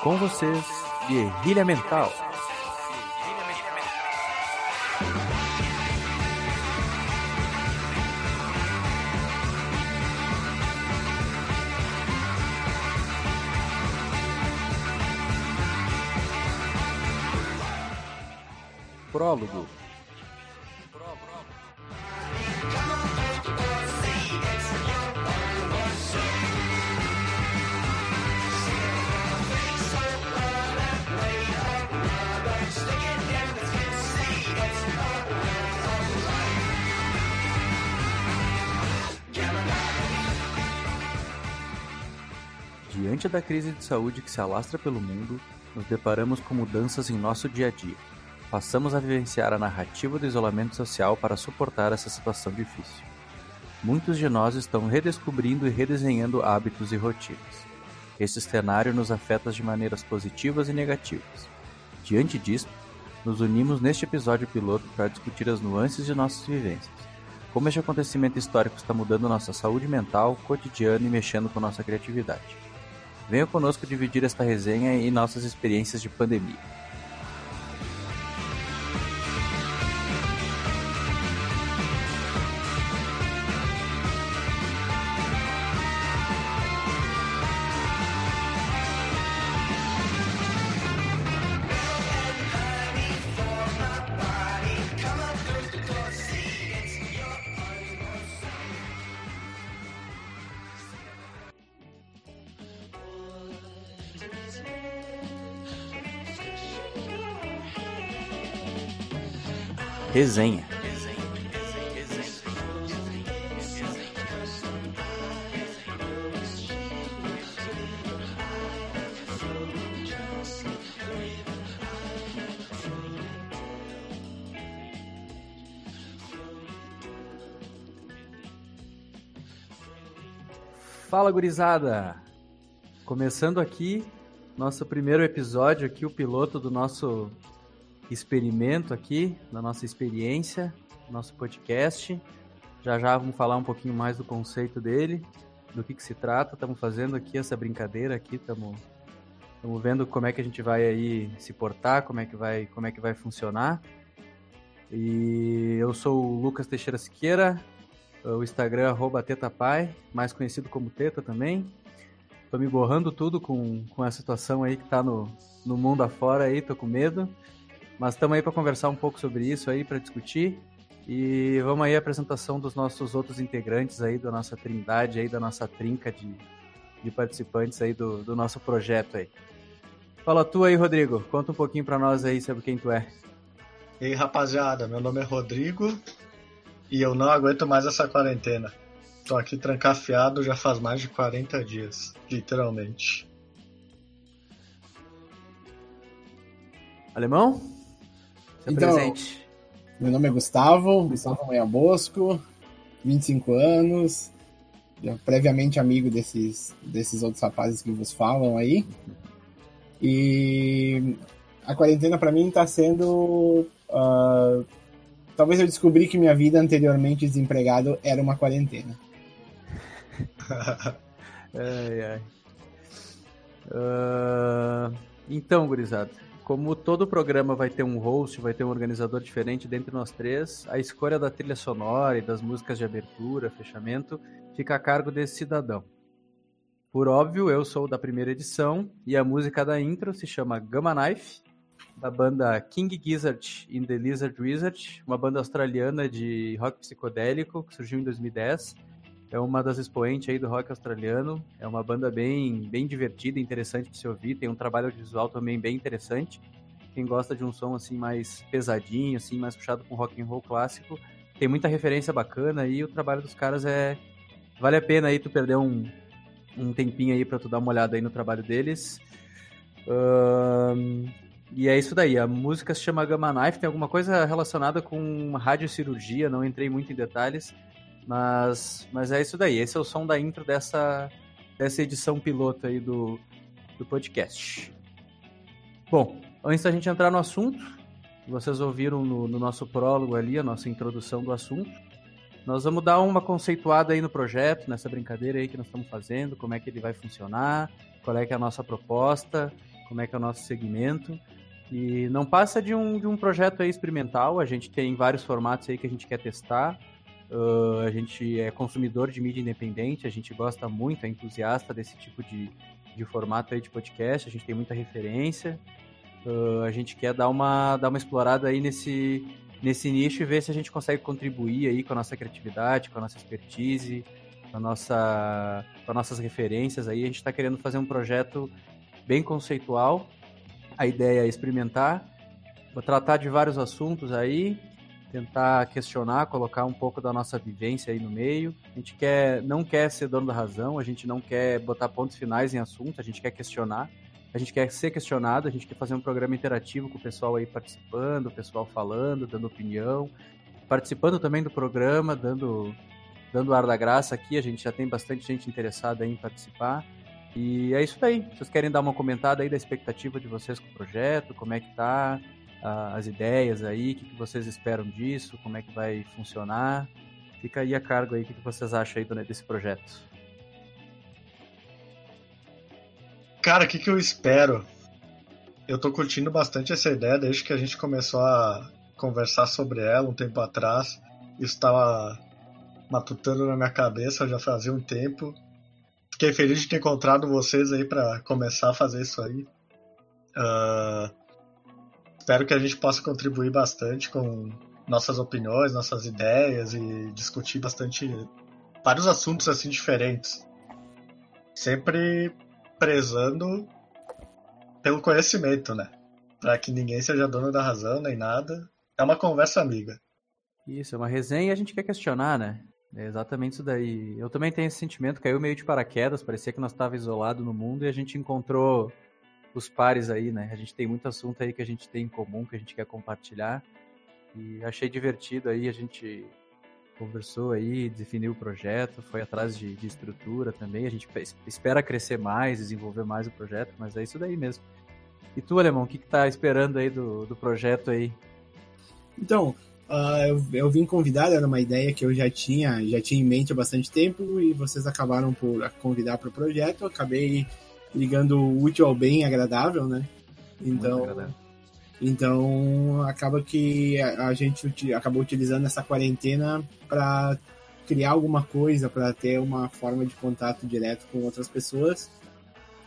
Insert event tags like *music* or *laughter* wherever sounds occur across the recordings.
Com vocês, Guerrilha Mental. Prólogo. Da crise de saúde que se alastra pelo mundo, nos deparamos com mudanças em nosso dia a dia. Passamos a vivenciar a narrativa do isolamento social para suportar essa situação difícil. Muitos de nós estão redescobrindo e redesenhando hábitos e rotinas. Esse cenário nos afeta de maneiras positivas e negativas. Diante disto, nos unimos neste episódio piloto para discutir as nuances de nossas vivências. Como este acontecimento histórico está mudando nossa saúde mental, cotidiano e mexendo com nossa criatividade. Venha conosco dividir esta resenha e nossas experiências de pandemia. Resenha. Fala gurizada! Começando aqui nosso primeiro episódio aqui, o piloto do nosso experimento aqui, da nossa experiência, nosso podcast. Já já vamos falar um pouquinho mais do conceito dele, do que, que se trata. Estamos fazendo aqui essa brincadeira aqui, estamos vendo como é que a gente vai aí se portar, como é que vai, como é que vai funcionar. E eu sou o Lucas Teixeira Siqueira, o Instagram arroba tetapai, mais conhecido como Teta também. Tô me borrando tudo com, com a situação aí que tá no, no mundo afora aí, tô com medo. Mas estamos aí para conversar um pouco sobre isso aí, para discutir. E vamos aí à apresentação dos nossos outros integrantes aí, da nossa trindade aí, da nossa trinca de, de participantes aí do, do nosso projeto aí. Fala tu aí, Rodrigo. Conta um pouquinho para nós aí sobre quem tu é. E aí, rapaziada, meu nome é Rodrigo e eu não aguento mais essa quarentena. Tô aqui trancafiado já faz mais de 40 dias, literalmente. Alemão? Se Então, apresente. Meu nome é Gustavo, Gustavo Meia Bosco, 25 anos, já previamente amigo desses, desses outros rapazes que vos falam aí. E a quarentena pra mim tá sendo. ah, talvez eu descobri que minha vida anteriormente desempregado era uma quarentena. *laughs* Ai, ai. Ah, então, gurizada, como todo programa vai ter um host, vai ter um organizador diferente dentre nós três, a escolha da trilha sonora e das músicas de abertura, fechamento, fica a cargo desse cidadão. Por óbvio, eu sou da primeira edição e a música da intro se chama Gamma Knife, da banda King Gizzard in the Lizard Wizard, uma banda australiana de rock psicodélico que surgiu em 2010 é uma das expoentes aí do rock australiano. É uma banda bem, bem divertida, interessante de se ouvir. Tem um trabalho visual também bem interessante. Quem gosta de um som assim mais pesadinho, assim mais puxado com rock and roll clássico, tem muita referência bacana e o trabalho dos caras é vale a pena aí tu perder um, um tempinho aí para tu dar uma olhada aí no trabalho deles. Ahn, e é isso daí. A música se chama Gamma Knife, tem alguma coisa relacionada com radiocirurgia, não entrei muito em detalhes. Mas, mas é isso daí. Esse é o som da intro dessa, dessa edição piloto aí do, do podcast. Bom, antes da gente entrar no assunto, vocês ouviram no, no nosso prólogo ali, a nossa introdução do assunto. Nós vamos dar uma conceituada aí no projeto, nessa brincadeira aí que nós estamos fazendo, como é que ele vai funcionar, qual é que é a nossa proposta como é que é o nosso segmento. E não passa de um, de um projeto aí experimental, a gente tem vários formatos aí que a gente quer testar. Uh, a gente é consumidor de mídia independente, a gente gosta muito, é entusiasta desse tipo de, de formato aí de podcast, a gente tem muita referência. Uh, a gente quer dar uma, dar uma explorada aí nesse, nesse nicho e ver se a gente consegue contribuir aí com a nossa criatividade, com a nossa expertise, com, a nossa, com as nossas referências aí. A gente está querendo fazer um projeto bem conceitual. A ideia é experimentar, vou tratar de vários assuntos aí, tentar questionar, colocar um pouco da nossa vivência aí no meio. A gente quer, não quer ser dono da razão, a gente não quer botar pontos finais em assunto, a gente quer questionar. A gente quer ser questionado, a gente quer fazer um programa interativo com o pessoal aí participando, o pessoal falando, dando opinião, participando também do programa, dando dando ar da graça aqui, a gente já tem bastante gente interessada em participar. E é isso daí. Vocês querem dar uma comentada aí da expectativa de vocês com o projeto, como é que tá, as ideias aí, o que, que vocês esperam disso, como é que vai funcionar. Fica aí a cargo aí, o que, que vocês acham aí desse projeto. Cara, o que, que eu espero? Eu tô curtindo bastante essa ideia desde que a gente começou a conversar sobre ela um tempo atrás. Isso estava matutando na minha cabeça já fazia um tempo. Fiquei feliz de ter encontrado vocês aí para começar a fazer isso aí. Uh, espero que a gente possa contribuir bastante com nossas opiniões, nossas ideias e discutir bastante vários assuntos assim diferentes. Sempre prezando pelo conhecimento, né? Para que ninguém seja dono da razão nem nada. É uma conversa amiga. Isso, é uma resenha e a gente quer questionar, né? É exatamente isso daí. Eu também tenho esse sentimento, caiu meio de paraquedas, parecia que nós estávamos isolados no mundo e a gente encontrou os pares aí, né? A gente tem muito assunto aí que a gente tem em comum, que a gente quer compartilhar. E achei divertido aí, a gente conversou aí, definiu o projeto, foi atrás de, de estrutura também. A gente espera crescer mais, desenvolver mais o projeto, mas é isso daí mesmo. E tu, Alemão, o que, que tá esperando aí do, do projeto aí? Então, Uh, eu, eu vim convidado, era uma ideia que eu já tinha, já tinha em mente há bastante tempo e vocês acabaram por convidar para o projeto. Eu acabei ligando o útil ao bem agradável, né? Então, então acaba que a, a gente acabou utilizando essa quarentena para criar alguma coisa, para ter uma forma de contato direto com outras pessoas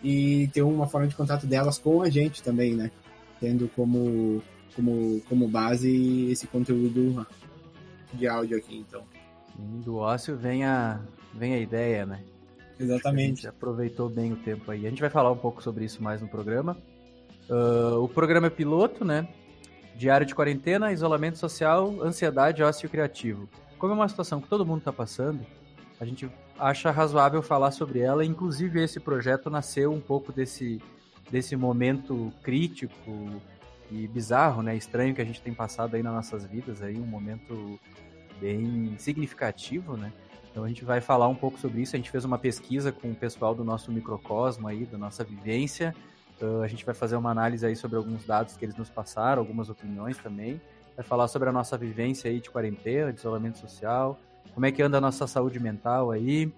e ter uma forma de contato delas com a gente também, né? Tendo como como, como base esse conteúdo de áudio aqui, então. do ócio vem a, vem a ideia, né? Exatamente. aproveitou bem o tempo aí. A gente vai falar um pouco sobre isso mais no programa. Uh, o programa é piloto, né? Diário de quarentena, isolamento social, ansiedade, ócio criativo. Como é uma situação que todo mundo está passando, a gente acha razoável falar sobre ela. Inclusive, esse projeto nasceu um pouco desse, desse momento crítico, e bizarro, né? Estranho que a gente tem passado aí nas nossas vidas aí um momento bem significativo, né? Então a gente vai falar um pouco sobre isso. A gente fez uma pesquisa com o pessoal do nosso microcosmo aí, da nossa vivência. Uh, a gente vai fazer uma análise aí sobre alguns dados que eles nos passaram, algumas opiniões também. Vai falar sobre a nossa vivência aí de quarentena, de isolamento social, como é que anda a nossa saúde mental aí,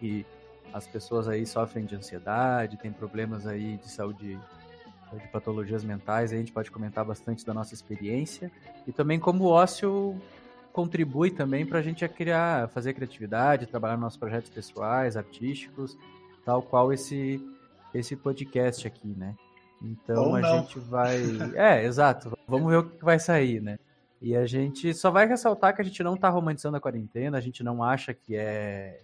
e as pessoas aí sofrem de ansiedade, tem problemas aí de saúde de patologias mentais, a gente pode comentar bastante da nossa experiência e também como o ócio contribui também para a gente criar, fazer criatividade, trabalhar nos nossos projetos pessoais, artísticos, tal qual esse esse podcast aqui, né? Então Ou a não. gente vai, *laughs* é, exato. Vamos ver o que vai sair, né? E a gente só vai ressaltar que a gente não está romantizando a quarentena, a gente não acha que é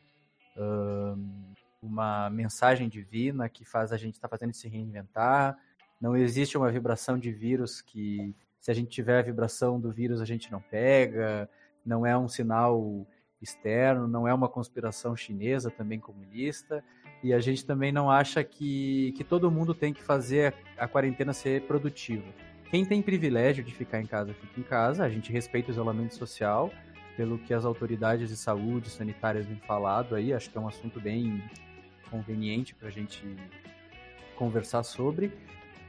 um, uma mensagem divina que faz a gente estar tá fazendo se reinventar. Não existe uma vibração de vírus que, se a gente tiver a vibração do vírus, a gente não pega. Não é um sinal externo, não é uma conspiração chinesa também comunista. E a gente também não acha que, que todo mundo tem que fazer a, quarentena ser produtiva. Quem tem privilégio de ficar em casa, fica em casa. A gente respeita o isolamento social, pelo que as autoridades de saúde sanitárias têm falado aí. Acho que é um assunto bem conveniente para a gente conversar sobre.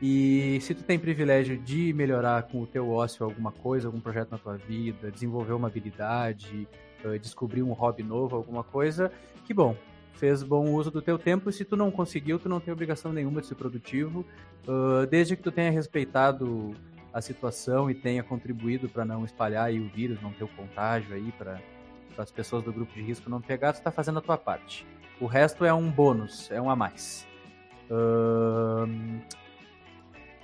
E se tu tem privilégio de melhorar com o teu ócio alguma coisa, algum projeto na tua vida, desenvolver uma habilidade, descobrir um hobby novo, alguma coisa, que bom. fez bom uso do teu tempo e se tu não conseguiu, tu não tem obrigação nenhuma de ser produtivo, uh, desde que tu tenha respeitado a situação e tenha contribuído para não espalhar aí o vírus, não ter o contágio aí para as pessoas do grupo de risco não pegar, tu está fazendo a tua parte. O resto é um bônus, é um a mais. Uh,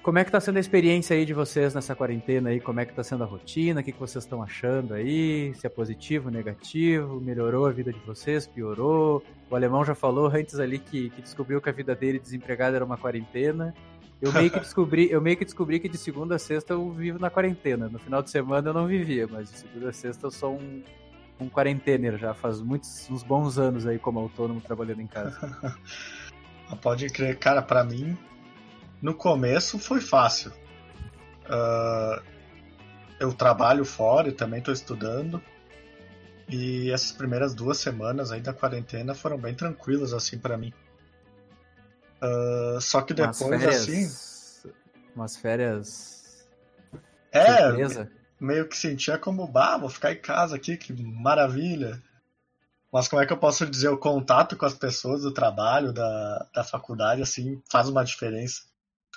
como é que tá sendo a experiência aí de vocês nessa quarentena aí? Como é que tá sendo a rotina? O que, que vocês estão achando aí? Se é positivo, negativo? Melhorou a vida de vocês? Piorou? O alemão já falou antes ali que, que descobriu que a vida dele desempregado era uma quarentena. Eu meio que descobri, eu meio que descobri que de segunda a sexta eu vivo na quarentena. No final de semana eu não vivia, mas de segunda a sexta eu sou um, um quarentener já faz muitos uns bons anos aí como autônomo trabalhando em casa. *laughs* Pode crer, cara, para mim no começo foi fácil. Uh, eu trabalho fora e também estou estudando. E essas primeiras duas semanas aí da quarentena foram bem tranquilas assim para mim. Uh, só que depois umas férias, assim. Umas férias. É, surpresa. meio que sentia como, bah, vou ficar em casa aqui, que maravilha. Mas como é que eu posso dizer, o contato com as pessoas do trabalho, da, da faculdade, assim, faz uma diferença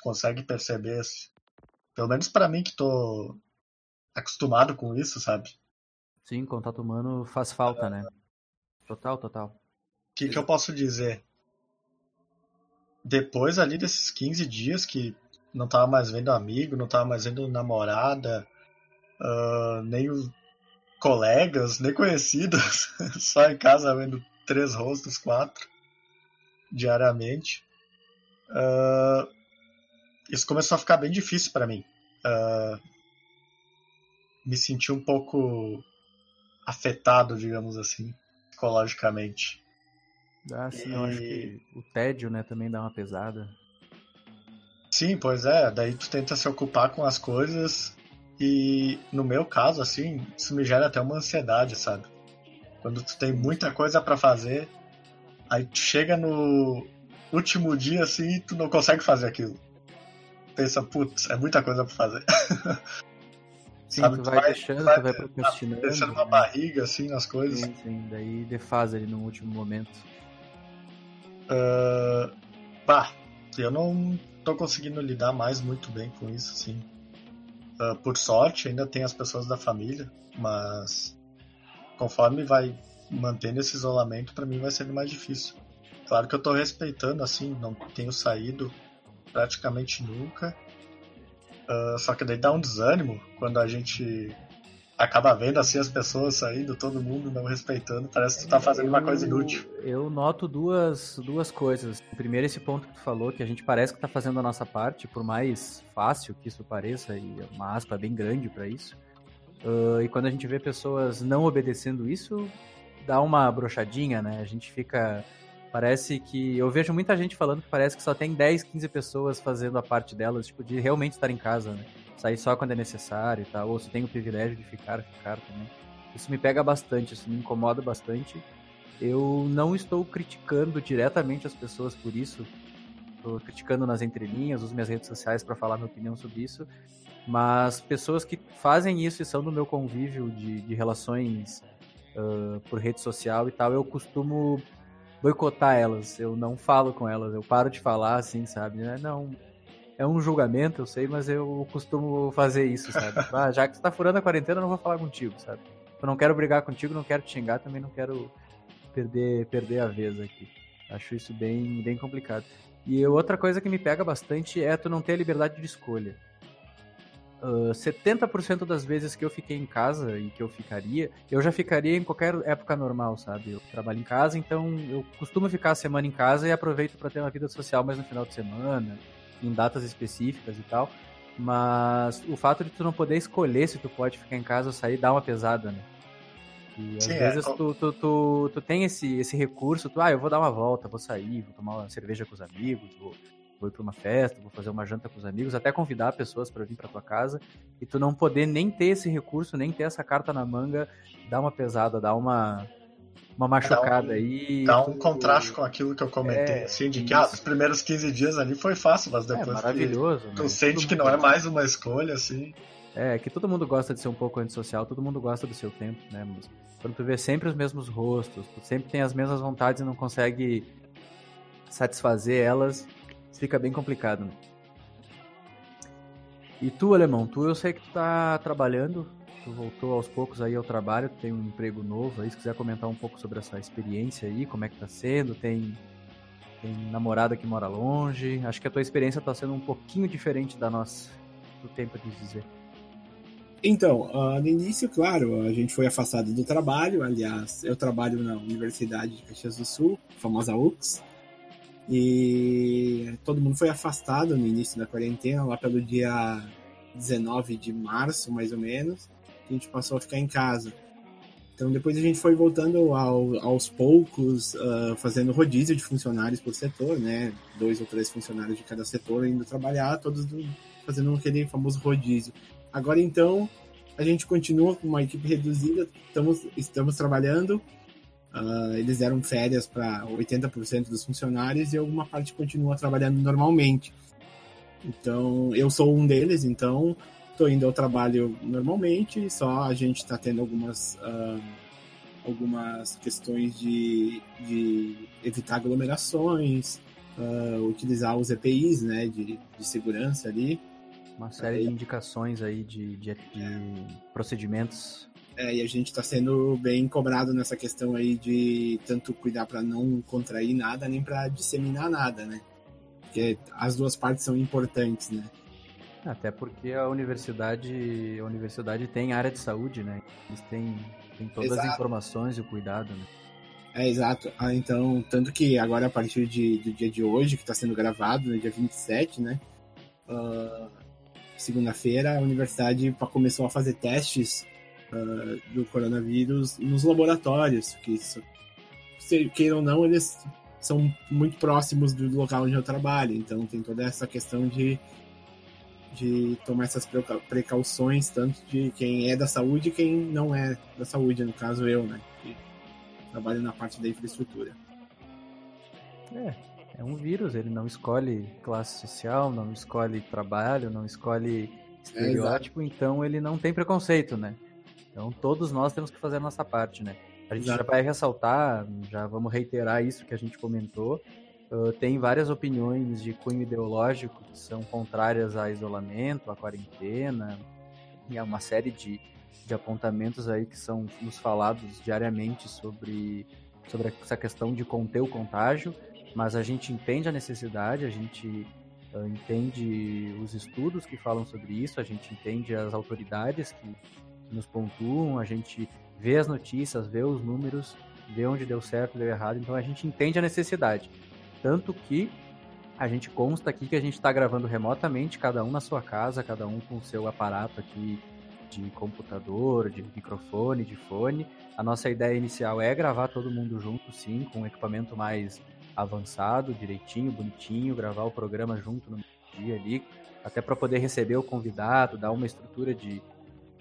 consegue perceber, pelo menos para mim que tô acostumado com isso, sabe? Sim, contato humano faz falta, né? Total, total. O que, que eu posso dizer? Depois ali desses 15 dias que não tava mais vendo amigo, não tava mais vendo namorada, uh, nem os colegas, nem conhecidos, *laughs* só em casa vendo três rostos, quatro, diariamente. Uh, isso começou a ficar bem difícil para mim. Uh, me senti um pouco afetado, digamos assim, psicologicamente. Ah, sim, e... eu acho que o tédio, né, também dá uma pesada. Sim, pois é, daí tu tenta se ocupar com as coisas e no meu caso, assim, isso me gera até uma ansiedade, sabe? Quando tu tem muita coisa para fazer, aí tu chega no último dia assim e tu não consegue fazer aquilo pensa, putz, é muita coisa pra fazer. *laughs* Sim, Sabe, tu, vai, vai deixando, vai, tu vai procrastinando. Deixando uma né? barriga, assim, nas coisas. Sim, sim, daí defasa ali no último momento. Uh, bah, eu não tô conseguindo lidar mais muito bem com isso, assim. Uh, por sorte, ainda tem as pessoas da família, mas conforme vai mantendo esse isolamento, para mim vai sendo mais difícil. Claro que eu tô respeitando, assim, não tenho saído praticamente nunca. Uh, só que daí dá um desânimo quando a gente acaba vendo assim as pessoas saindo, todo mundo não respeitando, parece que tu tá fazendo eu, uma coisa inútil. Eu noto duas, duas coisas. Primeiro, esse ponto que tu falou, que a gente parece que tá fazendo a nossa parte, por mais fácil que isso pareça, e é uma aspa bem grande para isso. Uh, e quando a gente vê pessoas não obedecendo isso, dá uma brochadinha, né? A gente fica Parece que. Eu vejo muita gente falando que parece que só tem 10, 15 pessoas fazendo a parte delas, tipo, de realmente estar em casa, né? Sair só quando é necessário e tal, ou se tem o privilégio de ficar, ficar também. Isso me pega bastante, isso me incomoda bastante. Eu não estou criticando diretamente as pessoas por isso. Estou criticando nas entrelinhas, uso minhas redes sociais para falar minha opinião sobre isso. Mas pessoas que fazem isso e são do meu convívio de, de relações uh, por rede social e tal, eu costumo boicotar elas. Eu não falo com elas, eu paro de falar assim, sabe? Né? Não. É um julgamento, eu sei, mas eu costumo fazer isso, sabe? *laughs* Ah, já que você tá furando a quarentena, eu não vou falar contigo, sabe? Eu não quero brigar contigo, não quero te xingar, também não quero perder, perder a vez aqui. Acho isso bem, bem complicado. E outra coisa que me pega bastante é tu não ter a liberdade de escolha. Uh, ah, 70% das vezes que eu fiquei em casa e que eu ficaria, eu já ficaria em qualquer época normal, sabe? Eu trabalho em casa, então eu costumo ficar a semana em casa e aproveito para ter uma vida social mais no final de semana, em datas específicas e tal. Mas o fato de tu não poder escolher se tu pode ficar em casa ou sair dá uma pesada, né? E às Sim, é, vezes é. tu, tu, tu, tu, tem esse, esse recurso, tu, ah, eu vou dar uma volta, vou sair, vou tomar uma cerveja com os amigos, vou vou ir para uma festa, vou fazer uma janta com os amigos, até convidar pessoas para vir para tua casa e tu não poder nem ter esse recurso, nem ter essa carta na manga, dá uma pesada, dá uma uma machucada dá um, aí. Dá um tu... contraste com aquilo que eu comentei, é, assim, de que ah, os primeiros 15 dias ali foi fácil, mas é, depois é, maravilhoso, tu, sente que não é mais uma escolha, assim. É, que todo mundo gosta de ser um pouco antissocial, todo mundo gosta do seu tempo, né? Mas quando tu vê sempre os mesmos rostos, tu sempre tem as mesmas vontades e não consegue satisfazer elas, fica bem complicado, né? E tu, Alemão, tu eu sei que tu tá trabalhando, tu voltou aos poucos aí ao trabalho, tu tem um emprego novo aí, se quiser comentar um pouco sobre essa experiência aí, como é que tá sendo, tem, tem namorada que mora longe, acho que a tua experiência tá sendo um pouquinho diferente da nossa, do tempo de dizer. Então, uh, no início, claro, a gente foi afastado do trabalho. Aliás, eu trabalho na Universidade de Caxias do Sul, famosa UX, e todo mundo foi afastado no início da quarentena, lá pelo dia 19 de março, mais ou menos. A gente passou a ficar em casa. Então depois a gente foi voltando ao, aos poucos, uh, fazendo rodízio de funcionários por setor, né? Dois ou três funcionários de cada setor indo trabalhar, todos do, fazendo aquele famoso rodízio. Agora então a gente continua com uma equipe reduzida, estamos, estamos trabalhando, Uh, eles deram férias para 80% dos funcionários e alguma parte continua trabalhando normalmente. Então, eu sou um deles, então estou indo ao trabalho normalmente, só a gente está tendo algumas, uh, algumas questões de, de evitar aglomerações, uh, utilizar os EPIs né, de, de segurança ali. Uma série de indicações aí de, de, de procedimentos é, e a gente está sendo bem cobrado nessa questão aí de tanto cuidar para não contrair nada, nem para disseminar nada, né? Porque as duas partes são importantes, né? Até porque a universidade, a universidade tem área de saúde, né? Eles têm, têm todas exato. as informações e o cuidado, né? É, exato. Ah, então, tanto que agora, a partir de, do dia de hoje, que está sendo gravado, no dia 27, né? Uh, Segunda-feira, a universidade começou a fazer testes uh, do coronavírus nos laboratórios, que se queiram ou não, eles são muito próximos do local onde eu trabalho, então tem toda essa questão de, de tomar essas precauções, tanto de quem é da saúde e quem não é da saúde, no caso eu, né, que trabalho na parte da infraestrutura. É, é um vírus, ele não escolhe classe social, não escolhe trabalho, não escolhe estereótipo, é, então ele não tem preconceito, né? Então todos nós temos que fazer a nossa parte, né? A gente Exato. já vai ressaltar, já vamos reiterar isso que a gente comentou. Uh, tem várias opiniões de cunho ideológico que são contrárias a isolamento, à quarentena, e há uma série de, de apontamentos aí que são nos falados diariamente sobre, sobre essa questão de conter o contágio, mas a gente entende a necessidade, a gente uh, entende os estudos que falam sobre isso, a gente entende as autoridades que nos pontuam, a gente vê as notícias, vê os números, vê onde deu certo, deu errado, então a gente entende a necessidade. Tanto que a gente consta aqui que a gente está gravando remotamente, cada um na sua casa, cada um com o seu aparato aqui de computador, de microfone, de fone. A nossa ideia inicial é gravar todo mundo junto, sim, com um equipamento mais avançado, direitinho, bonitinho, gravar o programa junto no dia ali, até para poder receber o convidado, dar uma estrutura de,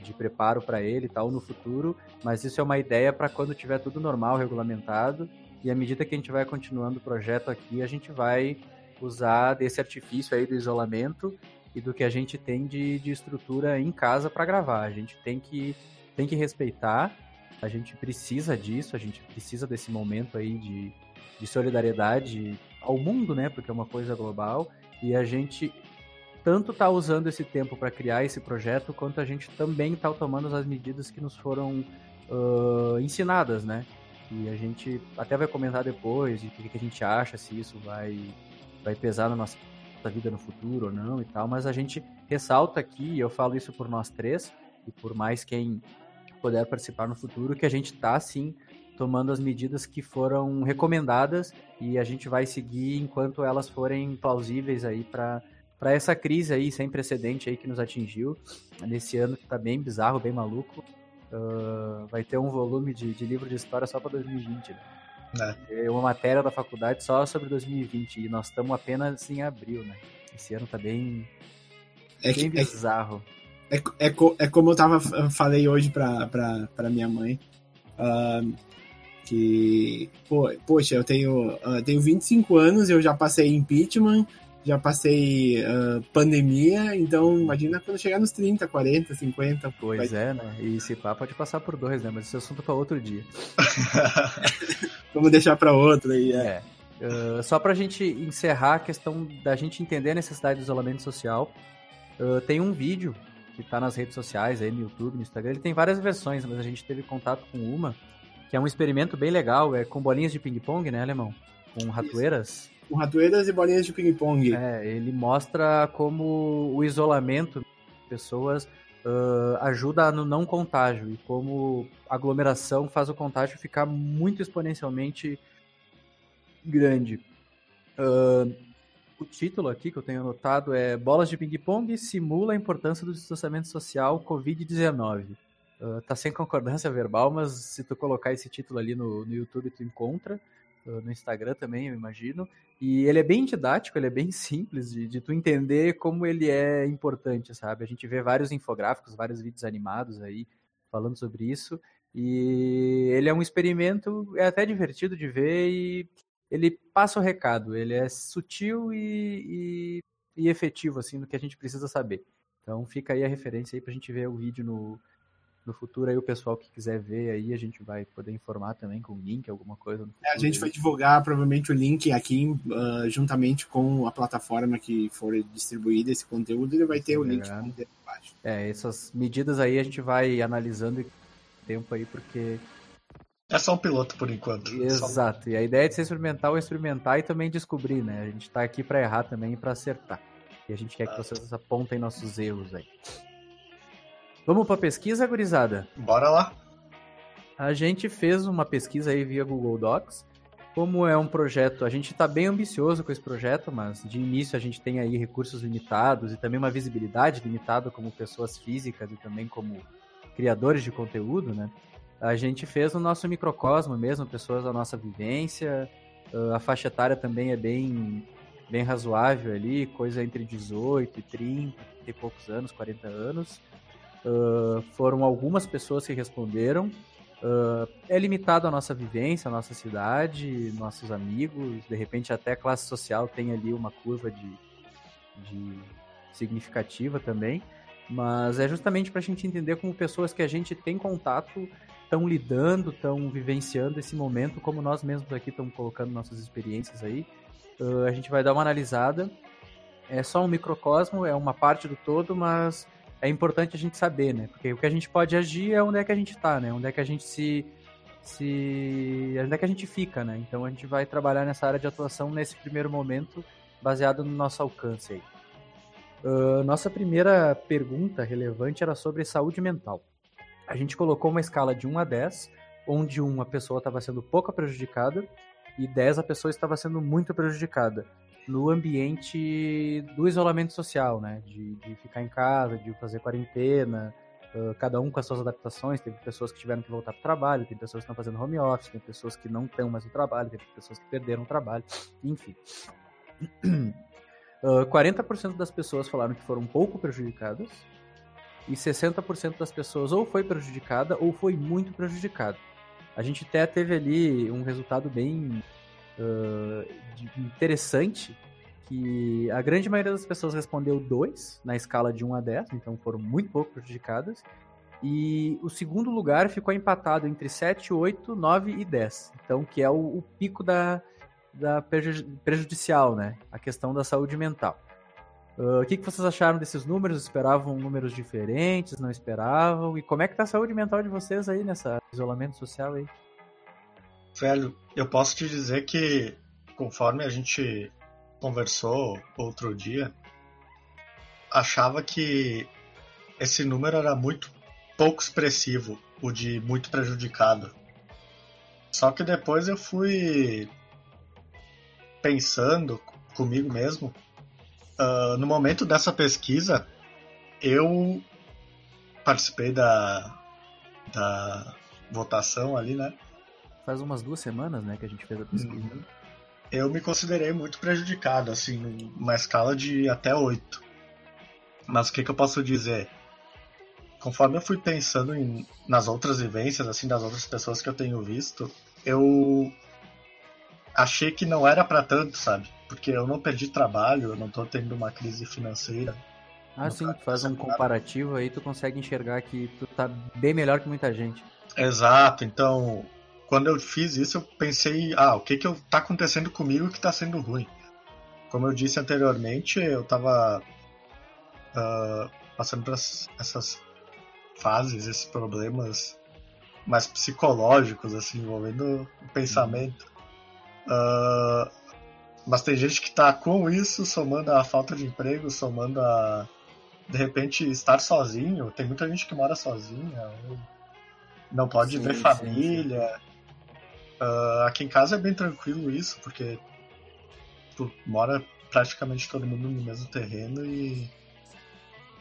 de preparo para ele e tal no futuro, mas isso é uma ideia para quando tiver tudo normal, regulamentado, e à medida que a gente vai continuando o projeto aqui, a gente vai usar desse artifício aí do isolamento e do que a gente tem de, de estrutura em casa para gravar. A gente tem que, tem que respeitar, a gente precisa disso, a gente precisa desse momento aí de, de solidariedade ao mundo, né? Porque é uma coisa global, e a gente tanto está usando esse tempo para criar esse projeto, quanto a gente também está tomando as medidas que nos foram uh, ensinadas, né? E a gente até vai comentar depois o que, a gente acha, se isso vai, vai pesar na nossa vida no futuro ou não e tal, mas a gente ressalta aqui, e eu falo isso por nós três, e por mais quem puder participar no futuro, que a gente está sim tomando as medidas que foram recomendadas e a gente vai seguir enquanto elas forem plausíveis aí para para essa crise aí sem precedente aí que nos atingiu nesse ano que tá bem bizarro, bem maluco. Uh, vai ter um volume de, de livro de história só para 2020, né? É. uma matéria da faculdade só sobre 2020 e nós estamos apenas em abril, né? Esse ano tá bem, é bem é bizarro. É, é, é, é, como eu tava falei hoje pra, pra, pra minha mãe. Uh, que, pô, poxa, eu tenho, uh, tenho 25 anos, eu já passei impeachment, já passei uh, pandemia, então imagina quando chegar nos 30, 40, 50. Pois vai... é, né? E esse papo pode passar por dois, né? Mas esse é assunto para outro dia. *laughs* Vamos deixar para outro aí, é. é. Uh, só para a gente encerrar a questão da gente entender a necessidade do isolamento social, uh, tem um vídeo que está nas redes sociais, aí no YouTube, no Instagram. Ele tem várias versões, mas a gente teve contato com uma, que é um experimento bem legal, é com bolinhas de ping-pong, né, Alemão? Com ratoeiras. Com ratoeiras e bolinhas de ping-pong. É, ele mostra como o isolamento de pessoas uh, ajuda no não contágio e como aglomeração faz o contágio ficar muito exponencialmente grande. Uh, o título aqui que eu tenho anotado é Bolas de ping-pong simula a importância do distanciamento social Covid-19. Uh, tá sem concordância verbal, mas se tu colocar esse título ali no, no YouTube, tu encontra. No Instagram também, eu imagino. E ele é bem didático, ele é bem *laughs* simples de, de tu entender como ele é importante, sabe? A gente vê vários infográficos, vários vídeos animados aí falando sobre isso. E ele é um experimento, é até divertido de ver e ele passa o recado, ele é sutil e, e, e, efetivo, assim, no que a gente precisa saber. Então fica aí a referência aí pra gente ver o vídeo no, no futuro aí o pessoal que quiser ver aí, a gente vai poder informar também com o link, alguma coisa. É, a gente vai divulgar provavelmente o link aqui uh, juntamente com a plataforma que for distribuída esse conteúdo, ele vai ter o link embaixo. É, essas medidas aí a gente vai analisando tempo aí, porque é só um piloto por enquanto. Exato. E a ideia de ser experimental é experimentar e também descobrir, né? A gente tá aqui para errar também e para acertar. E a gente quer que vocês apontem nossos erros aí. Vamos para pesquisa, gurizada? Bora lá. A gente fez uma pesquisa aí via Google Docs. Como é um projeto, a gente está bem ambicioso com esse projeto, mas de início a gente tem aí recursos limitados e também uma visibilidade limitada como pessoas físicas e também como criadores de conteúdo, né? a gente fez o nosso microcosmo mesmo, pessoas da nossa vivência. Uh, a faixa etária também é bem, bem razoável ali, coisa entre 18 e 30, e poucos anos, 40 anos. Uh, foram algumas pessoas que responderam. Uh, é limitado a nossa vivência, a nossa cidade, nossos amigos, de repente até a classe social tem ali uma curva de, de significativa também, mas é justamente para a gente entender como pessoas que a gente tem contato estão lidando, estão vivenciando esse momento, como nós mesmos aqui estamos colocando nossas experiências aí. Uh, a gente vai dar uma analisada. É só um microcosmo, é uma parte do todo, mas é importante a gente saber, né? Porque o que a gente pode agir é onde é que a gente está, né? Onde é que a gente se se onde é que a gente fica, né? Então a gente vai trabalhar nessa área de atuação nesse primeiro momento, baseado no nosso alcance aí. Uh, nossa primeira pergunta relevante era sobre saúde mental a gente colocou uma escala de 1 a 10, onde 1 a pessoa estava sendo pouco prejudicada e 10 a pessoa estava sendo muito prejudicada no ambiente do isolamento social, né? De, de ficar em casa, de fazer quarentena, uh, cada um com as suas adaptações. Teve pessoas que tiveram que voltar para o trabalho, tem pessoas que estão fazendo home office, tem pessoas que não estão mais no trabalho, tem pessoas que perderam o trabalho, enfim. *clears throat* Uh, 40% das pessoas falaram que foram pouco prejudicadas e 60% das pessoas ou foi prejudicada ou foi muito prejudicada. A gente até teve ali um resultado bem uh, interessante, que a grande maioria das pessoas respondeu 2 na escala de 1 a 10, então foram muito pouco prejudicadas. E o segundo lugar ficou empatado entre 7, 8, 9 e 10. Então, que é o, o pico da, da prejudicial, né? A questão da saúde mental. Uh, o que, que vocês acharam desses números? Esperavam números diferentes? Não esperavam? E como é que tá a saúde mental de vocês aí nessa isolamento social aí? Velho, eu posso te dizer que conforme a gente conversou outro dia, achava que esse número era muito pouco expressivo, o de muito prejudicado. Só que depois eu fui pensando comigo mesmo uh, no momento dessa pesquisa, eu participei da, da votação ali, né? Faz umas duas semanas, né, que a gente fez a pesquisa. Uhum. Eu me considerei muito prejudicado, assim, numa escala de até oito. Mas o que, que eu posso dizer? Conforme eu fui pensando em, nas outras vivências, assim, das outras pessoas que eu tenho visto, eu achei que não era para tanto, sabe? Porque eu não perdi trabalho, eu não tô tendo uma crise financeira. Ah, sim, tu faz um comparativo aí, tu consegue enxergar que tu tá bem melhor que muita gente. Exato, então quando eu fiz isso eu pensei, ah, o que que tá acontecendo comigo que tá sendo ruim? Como eu disse anteriormente, eu tava uh, passando por essas fases, esses problemas mais psicológicos, assim, envolvendo o pensamento. Uh, mas tem gente que tá com isso, somando a falta de emprego, somando a de repente estar sozinho. Tem muita gente que mora sozinha, não pode sim, ver família. Sim, sim. Uh, aqui em casa é bem tranquilo isso, porque tu mora praticamente todo mundo no mesmo terreno e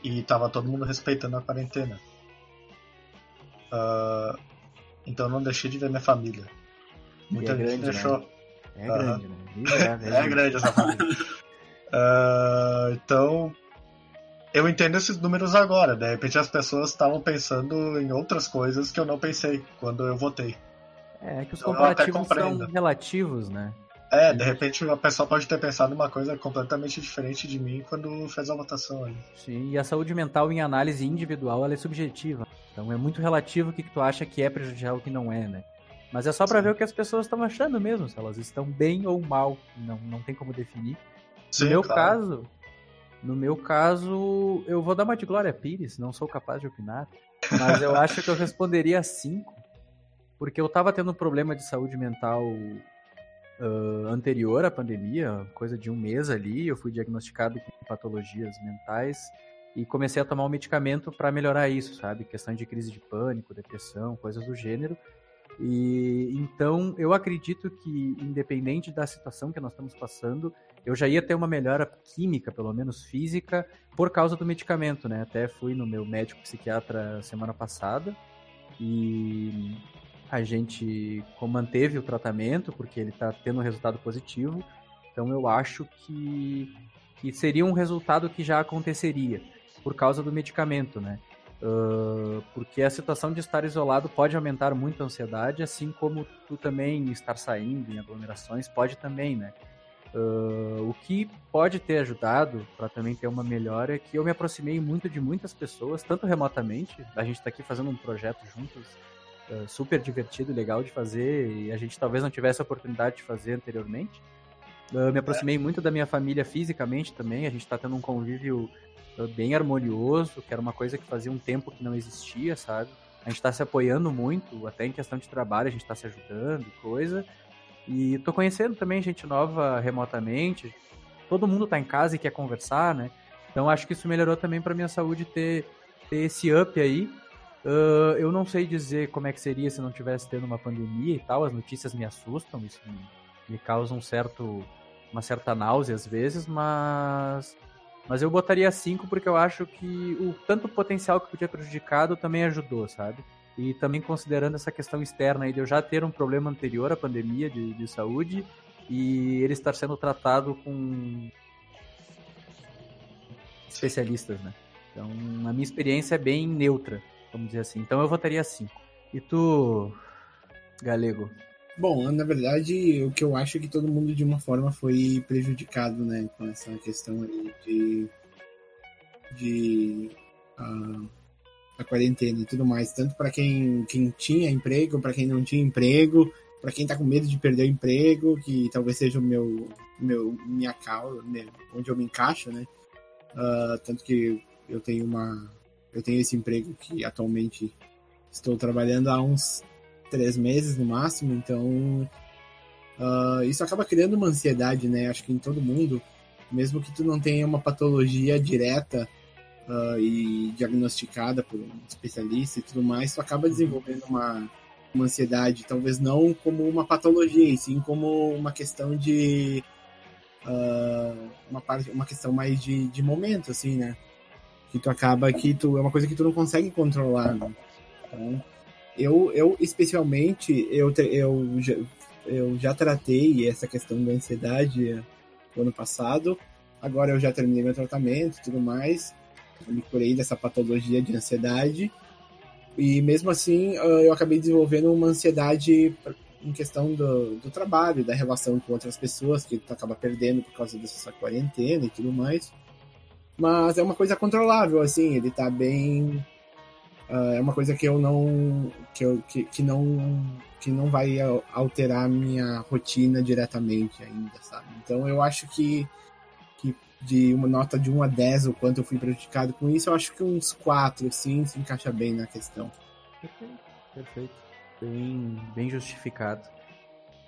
e tava todo mundo respeitando a quarentena. Uh, então não deixei de ver minha família. Muita é gente grande, deixou. Né? É uh, grande, né? É, é, grande essa família. uh, então eu entendo esses números agora. De repente as pessoas estavam pensando em outras coisas que eu não pensei quando eu votei. É, que os então, comparativos são relativos, né? É, de repente a pessoa pode ter pensado uma coisa completamente diferente de mim quando fez a votação ali. Sim, e a saúde mental em análise individual ela é subjetiva. Então é muito relativo o que, que tu acha que é prejudicial e o que não é, né? Mas é só para ver o que as pessoas estão achando mesmo, se elas estão bem ou mal. Não, não tem como definir. Sim, no meu claro. caso, no meu caso, eu vou dar uma de Glória Pires, não sou capaz de opinar. Mas eu *laughs* acho que eu responderia cinco, porque eu tava tendo um problema de saúde mental uh, anterior à pandemia, coisa de um mês ali, eu fui diagnosticado com patologias mentais e comecei a tomar um medicamento para melhorar isso, sabe? Questão de crise de pânico, depressão, coisas do gênero. E então eu acredito que, independente da situação que nós estamos passando, eu já ia ter uma melhora química, pelo menos física, por causa do medicamento, né? Até fui no meu médico psiquiatra semana passada e a gente manteve o tratamento porque ele está tendo um resultado positivo. Então eu acho que, que seria um resultado que já aconteceria por causa do medicamento, né? Uh, porque a situação de estar isolado pode aumentar muito a ansiedade, assim como tu também estar saindo em aglomerações pode também, né? Uh, o que pode ter ajudado para também ter uma melhora é que eu me aproximei muito de muitas pessoas, tanto remotamente, a gente está aqui fazendo um projeto juntos uh, super divertido, legal de fazer, e a gente talvez não tivesse a oportunidade de fazer anteriormente. Uh, me aproximei é. muito da minha família fisicamente também, a gente está tendo um convívio bem harmonioso, que era uma coisa que fazia um tempo que não existia, sabe? A gente está se apoiando muito, até em questão de trabalho a gente está se ajudando, coisa. E tô conhecendo também gente nova remotamente. Todo mundo tá em casa e quer conversar, né? Então acho que isso melhorou também para minha saúde ter, ter esse up aí. Uh, eu não sei dizer como é que seria se não tivesse tendo uma pandemia e tal. As notícias me assustam, isso me, me causa um certo, uma certa náusea às vezes, mas mas eu botaria 5 porque eu acho que o tanto potencial que podia prejudicado também ajudou, sabe? E também considerando essa questão externa aí de eu já ter um problema anterior à pandemia de, de saúde e ele estar sendo tratado com especialistas, né? Então, a minha experiência é bem neutra, vamos dizer assim. Então, eu votaria 5. E tu, Galego? Bom, na verdade, o que eu acho é que todo mundo, de uma forma, foi prejudicado, né? Com essa questão aí de... de a quarentena e tudo mais, tanto para quem, quem tinha emprego, para quem não tinha emprego, para quem tá com medo de perder o emprego, que talvez seja o meu, meu minha causa, onde eu me encaixo, né? Uh, tanto que eu tenho uma eu tenho esse emprego que atualmente estou trabalhando há uns três meses no máximo, então uh, isso acaba criando uma ansiedade, né? Acho que em todo mundo, mesmo que tu não tenha uma patologia direta uh, e diagnosticada por um especialista e tudo mais, tu acaba desenvolvendo uma, uma ansiedade, talvez não como uma patologia, e sim como uma questão de. Uh, uma, parte, uma questão mais de, de momento, assim, né? Que tu acaba que tu. É uma coisa que tu não consegue controlar, né? Então, eu, eu especialmente, eu, eu, já, eu já tratei essa questão da ansiedade no ano passado. Agora eu já terminei meu tratamento e tudo mais eu me curei dessa patologia de ansiedade. E mesmo assim, ah, eu acabei desenvolvendo uma ansiedade em questão do, do trabalho, da relação com outras pessoas que tu acaba perdendo por causa dessa quarentena e tudo mais. Mas é uma coisa controlável, assim, ele tá bem. Uh, é uma coisa que eu não. que, eu, que, que não que não vai alterar minha rotina diretamente ainda, sabe? Então eu acho que, que de uma nota de 1 a 10, o quanto eu fui prejudicado com isso, eu acho que uns 4, sim, se encaixa bem na questão. Perfeito, perfeito. Bem, bem justificado.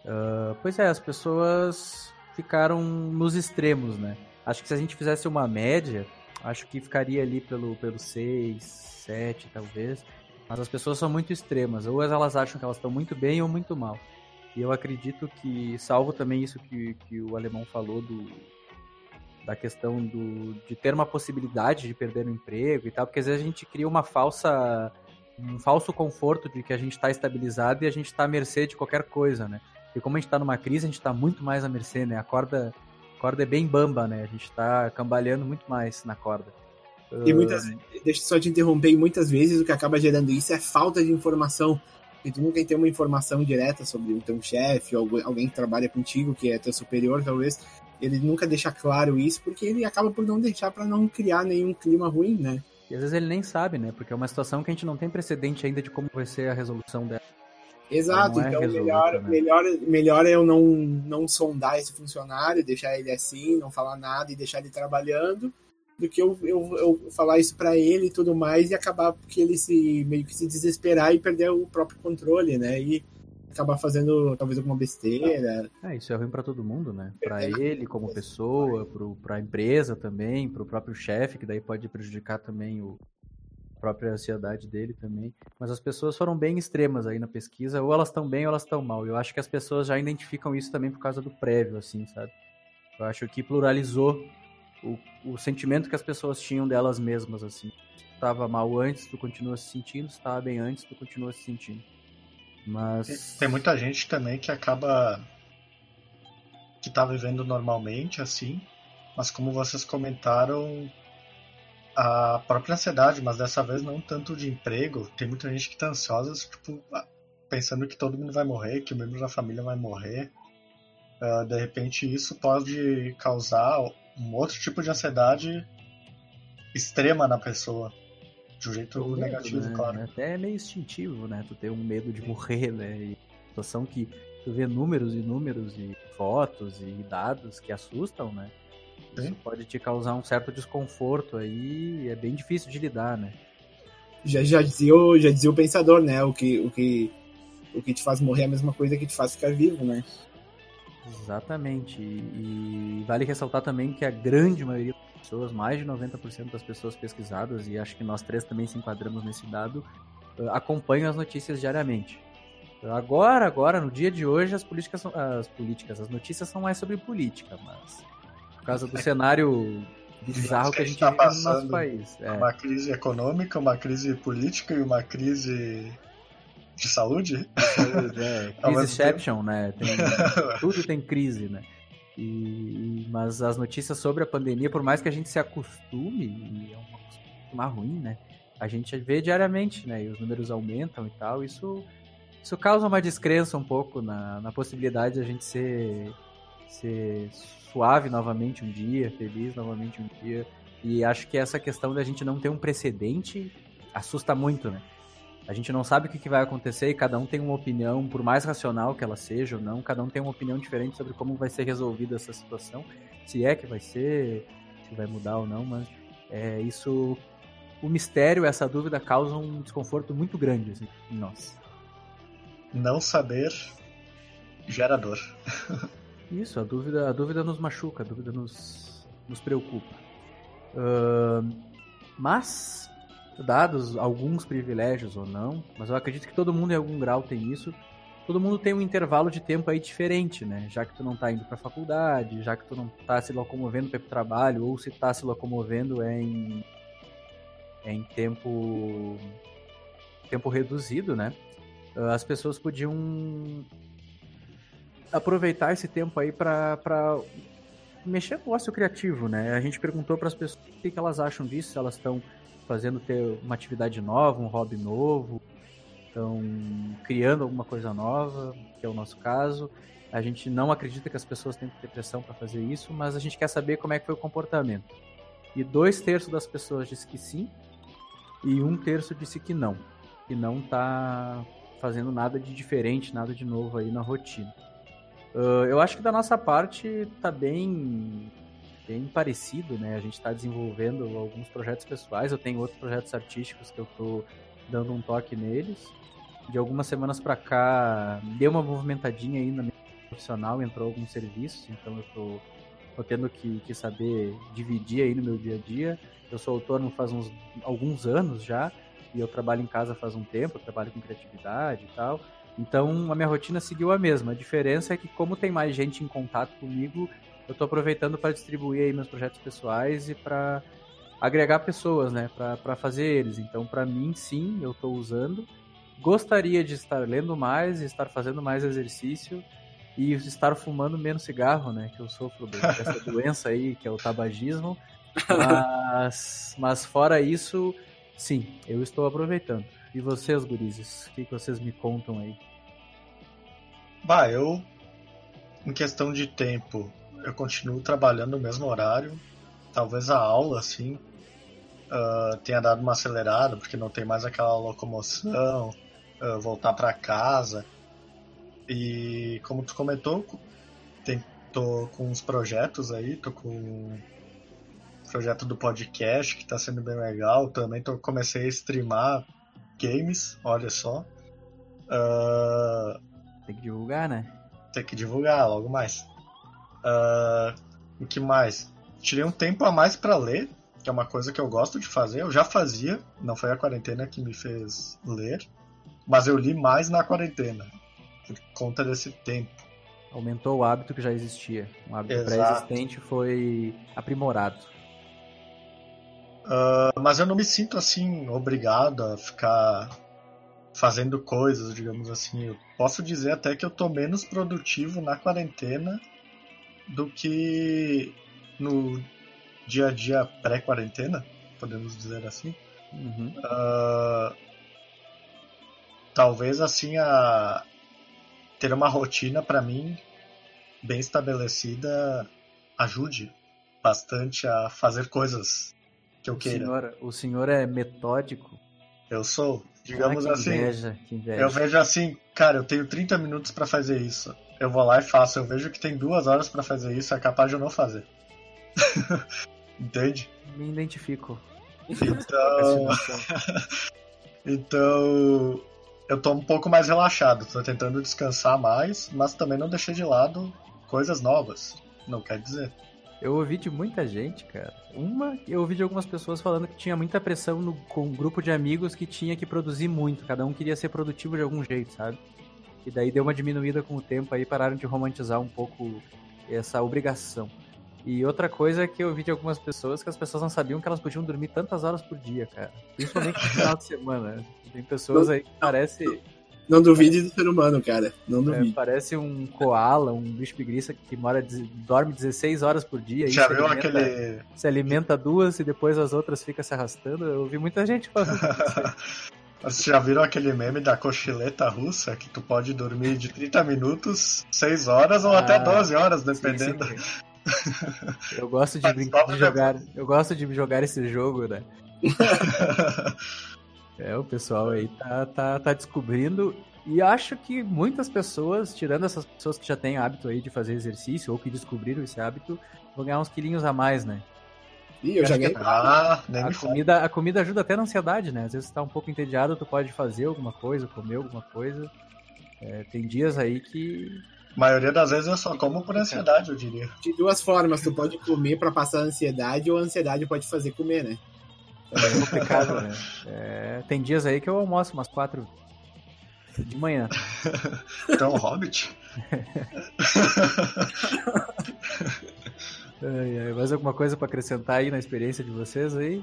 Uh, pois é, as pessoas ficaram nos extremos, né? Acho que se a gente fizesse uma média, acho que ficaria ali pelo, pelo 6, 7 talvez. Mas as pessoas são muito extremas. Ou elas acham que elas estão muito bem ou muito mal. E eu acredito que, salvo também isso que, que o alemão falou do, da questão do, de ter uma possibilidade de perder o emprego e tal, porque às vezes a gente cria uma falsa um falso conforto de que a gente está estabilizado e a gente está à mercê de qualquer coisa, né? E como a gente está numa crise, a gente está muito mais à mercê, né? A corda, corda é bem bamba, né? A gente está cambaleando muito mais na corda. E muitas deixa eu só te interromper, muitas vezes o que acaba gerando isso é falta de informação. E tu nunca tem uma informação direta sobre o teu chefe ou alguém que trabalha contigo, que é teu superior, talvez. Ele nunca deixa claro isso, porque ele acaba por não deixar para não criar nenhum clima ruim, né? E às vezes ele nem sabe, né? Porque é uma situação que a gente não tem precedente ainda de como vai ser a resolução dela. Exato, é então melhor, né? melhor, melhor é eu não, não sondar esse funcionário, deixar ele assim, não falar nada e deixar ele trabalhando, do que eu, eu, eu falar isso para ele e tudo mais e acabar porque ele se meio que se desesperar e perder o próprio controle, né? E acabar fazendo talvez alguma besteira. É, isso é ruim para todo mundo, né? Para é. ele como pessoa, para a empresa também, para o próprio chefe, que daí pode prejudicar também o própria ansiedade dele também. Mas as pessoas foram bem extremas aí na pesquisa, ou elas estão bem ou elas estão mal. Eu acho que as pessoas já identificam isso também por causa do prévio, assim, sabe? Eu acho que pluralizou o, o sentimento que as pessoas tinham delas mesmas, assim. Estava mal antes, tu continua se sentindo, se estava bem antes, tu continua se sentindo. Mas. Tem muita gente também que acaba. que tá vivendo normalmente, assim, mas como vocês comentaram, a própria ansiedade, mas dessa vez não tanto de emprego. Tem muita gente que tá ansiosa, tipo, pensando que todo mundo vai morrer, que o membro da família vai morrer. Uh, de repente, isso pode causar um outro tipo de ansiedade extrema na pessoa. De um jeito medo, negativo, né? claro. Até é meio instintivo, né? Tu ter um medo de morrer, né? E situação que tu vê números e números e fotos e dados que assustam, né? Isso pode te causar um certo desconforto aí, é bem difícil de lidar, né? Já, já, dizia, o, já dizia o pensador, né? O que, o, que, o que te faz morrer é a mesma coisa que te faz ficar vivo, né? Exatamente. E, e vale ressaltar também que a grande maioria das pessoas, mais de 90% das pessoas pesquisadas, e acho que nós três também se enquadramos nesse dado, eh, acompanham as notícias diariamente. Agora, agora, no dia de hoje, as políticas são, as políticas, as notícias são mais sobre política, mas por causa do cenário bizarro que a gente tá vive no nosso país. É. Uma crise econômica, uma crise política e uma crise de saúde? é. *laughs* Criseception, né? Tem, *laughs* tudo tem crise, né? E, mas as notícias sobre a pandemia, por mais que a gente se acostume, e é uma coisa ruim, né? A gente vê diariamente, né? E os números aumentam e tal. Isso, isso causa uma descrença um pouco na, na possibilidade de a gente ser, ser suave novamente um dia, feliz novamente um dia. E acho que essa questão da gente não ter um precedente assusta muito, né? A gente não sabe o que, vai acontecer e cada um tem uma opinião, por mais racional que ela seja ou não, cada um tem uma opinião diferente sobre como vai ser resolvida essa situação, se é que vai ser, se vai mudar ou não, mas é, isso, o mistério, essa dúvida causa um desconforto muito grande assim, em nós. Não saber gera dor. *laughs* Isso, a dúvida, a dúvida nos machuca, a dúvida nos, nos preocupa. Uh, mas dados alguns privilégios ou não, mas eu acredito que todo mundo em algum grau tem isso. Todo mundo tem um intervalo de tempo aí diferente, né? Já que tu não tá indo pra faculdade, já que tu não tá se locomovendo para o trabalho, ou se tá se locomovendo é em, é em tempo, tempo reduzido, né? As pessoas podiam aproveitar esse tempo aí para mexer no ócio criativo, né? A gente perguntou para as pessoas o que elas acham disso, se elas estão fazendo ter uma atividade nova, um hobby novo, estão criando alguma coisa nova, que é o nosso caso. A gente não acredita que as pessoas têm que ter pressão para fazer isso, mas a gente quer saber como é que foi o comportamento. E dois terços das pessoas disse que sim, e um terço disse que não, que não está fazendo nada de diferente, nada de novo aí na rotina. Uh, eu acho que da nossa parte está bem bem parecido, né? A gente está desenvolvendo alguns projetos pessoais, eu tenho outros projetos artísticos que eu estou dando um toque neles. De algumas semanas para cá, deu uma movimentadinha aí na minha profissional, entrou alguns serviços, então eu tô, tô tendo que, que saber dividir aí no meu dia a dia. Eu sou autônomo faz uns alguns anos já, e eu trabalho em casa faz um tempo, trabalho com criatividade e tal. Então a minha rotina seguiu a mesma. A diferença é que como tem mais gente em contato comigo, eu estou aproveitando para distribuir aí meus projetos pessoais e para agregar pessoas, né, para fazer eles. Então, para mim, sim, eu estou usando. Gostaria de estar lendo mais, estar fazendo mais exercício e estar fumando menos cigarro, né, que eu sofro *laughs* dessa doença aí, que é o tabagismo. Mas, mas fora isso, sim, eu estou aproveitando. E vocês, gurizes, o que, vocês me contam aí? Bah, eu, em questão de tempo, eu continuo trabalhando no mesmo horário. Talvez a aula, assim, uh, tenha dado uma acelerada, porque não tem mais aquela locomoção, uh, voltar para casa. E como tu comentou, tem, tô com uns projetos aí, tô com projeto do podcast que tá sendo bem legal. Também tô, comecei a streamar games, olha só. Uh, tem que divulgar, né? Tem que divulgar logo mais. Uh, o que mais? Tirei um tempo a mais para ler, que é uma coisa que eu gosto de fazer. Eu já fazia, não foi a quarentena que me fez ler, mas eu li mais na quarentena, por conta desse tempo. Aumentou o hábito que já existia. Um hábito pré-existente foi aprimorado. Uh, mas eu não me sinto assim obrigado a ficar fazendo coisas, digamos assim. Eu posso dizer até que eu tô menos produtivo na quarentena do que no dia a dia pré-quarentena, podemos dizer assim. Uhum. Uh, talvez assim a ter uma rotina para mim bem estabelecida ajude bastante a fazer coisas que eu queira. Senhor, o senhor é metódico? Eu sou, digamos ah, assim. Inveja, que inveja. Eu vejo assim, cara, eu tenho 30 minutos para fazer isso eu vou lá e faço. Eu vejo que tem duas horas para fazer isso, é capaz de eu não fazer. *laughs* Entende? Me identifico. Então. *laughs* então. Eu tô um pouco mais relaxado, tô tentando descansar mais, mas também não deixei de lado coisas novas. Não quer dizer. Eu ouvi de muita gente, cara. Uma, eu ouvi de algumas pessoas falando que tinha muita pressão no, com um grupo de amigos que tinha que produzir muito. Cada um queria ser produtivo de algum jeito, sabe? E daí deu uma diminuída com o tempo aí, pararam de romantizar um pouco essa obrigação. E outra coisa é que eu vi de algumas pessoas que as pessoas não sabiam que elas podiam dormir tantas horas por dia, cara. Principalmente no final de *laughs* semana. Tem pessoas aí que parece. Não duvide do ser humano, cara. Não é, duvide. É, parece um koala, um bicho preguiça que mora, dorme 16 horas por dia. Já viu alimenta, aquele. Se alimenta duas e depois as outras ficam se arrastando. Eu vi muita gente falando isso. *laughs* Vocês já viram aquele meme da cochileta russa que tu pode dormir de 30 minutos, 6 horas ou ah, até 12 horas, dependendo. Sim, sim. *laughs* Eu gosto de, brincar, de jogar. Eu gosto de jogar esse jogo, né? *laughs* é, o pessoal aí tá, tá, tá descobrindo. E acho que muitas pessoas, tirando essas pessoas que já têm hábito aí de fazer exercício ou que descobriram esse hábito, vão ganhar uns quilinhos a mais, né? Ih, eu já ganhei. Ah, a, comida, a comida ajuda até na ansiedade, né? Às vezes você tá um pouco entediado, tu pode fazer alguma coisa, comer alguma coisa. É, tem dias aí que. A maioria das vezes eu só como por ansiedade, eu diria. De duas formas, tu pode comer para passar a ansiedade ou a ansiedade pode fazer comer, né? É complicado, né? É, tem dias aí que eu almoço umas quatro de manhã. *laughs* Então, Hobbit? *laughs* mais alguma coisa para acrescentar aí na experiência de vocês aí?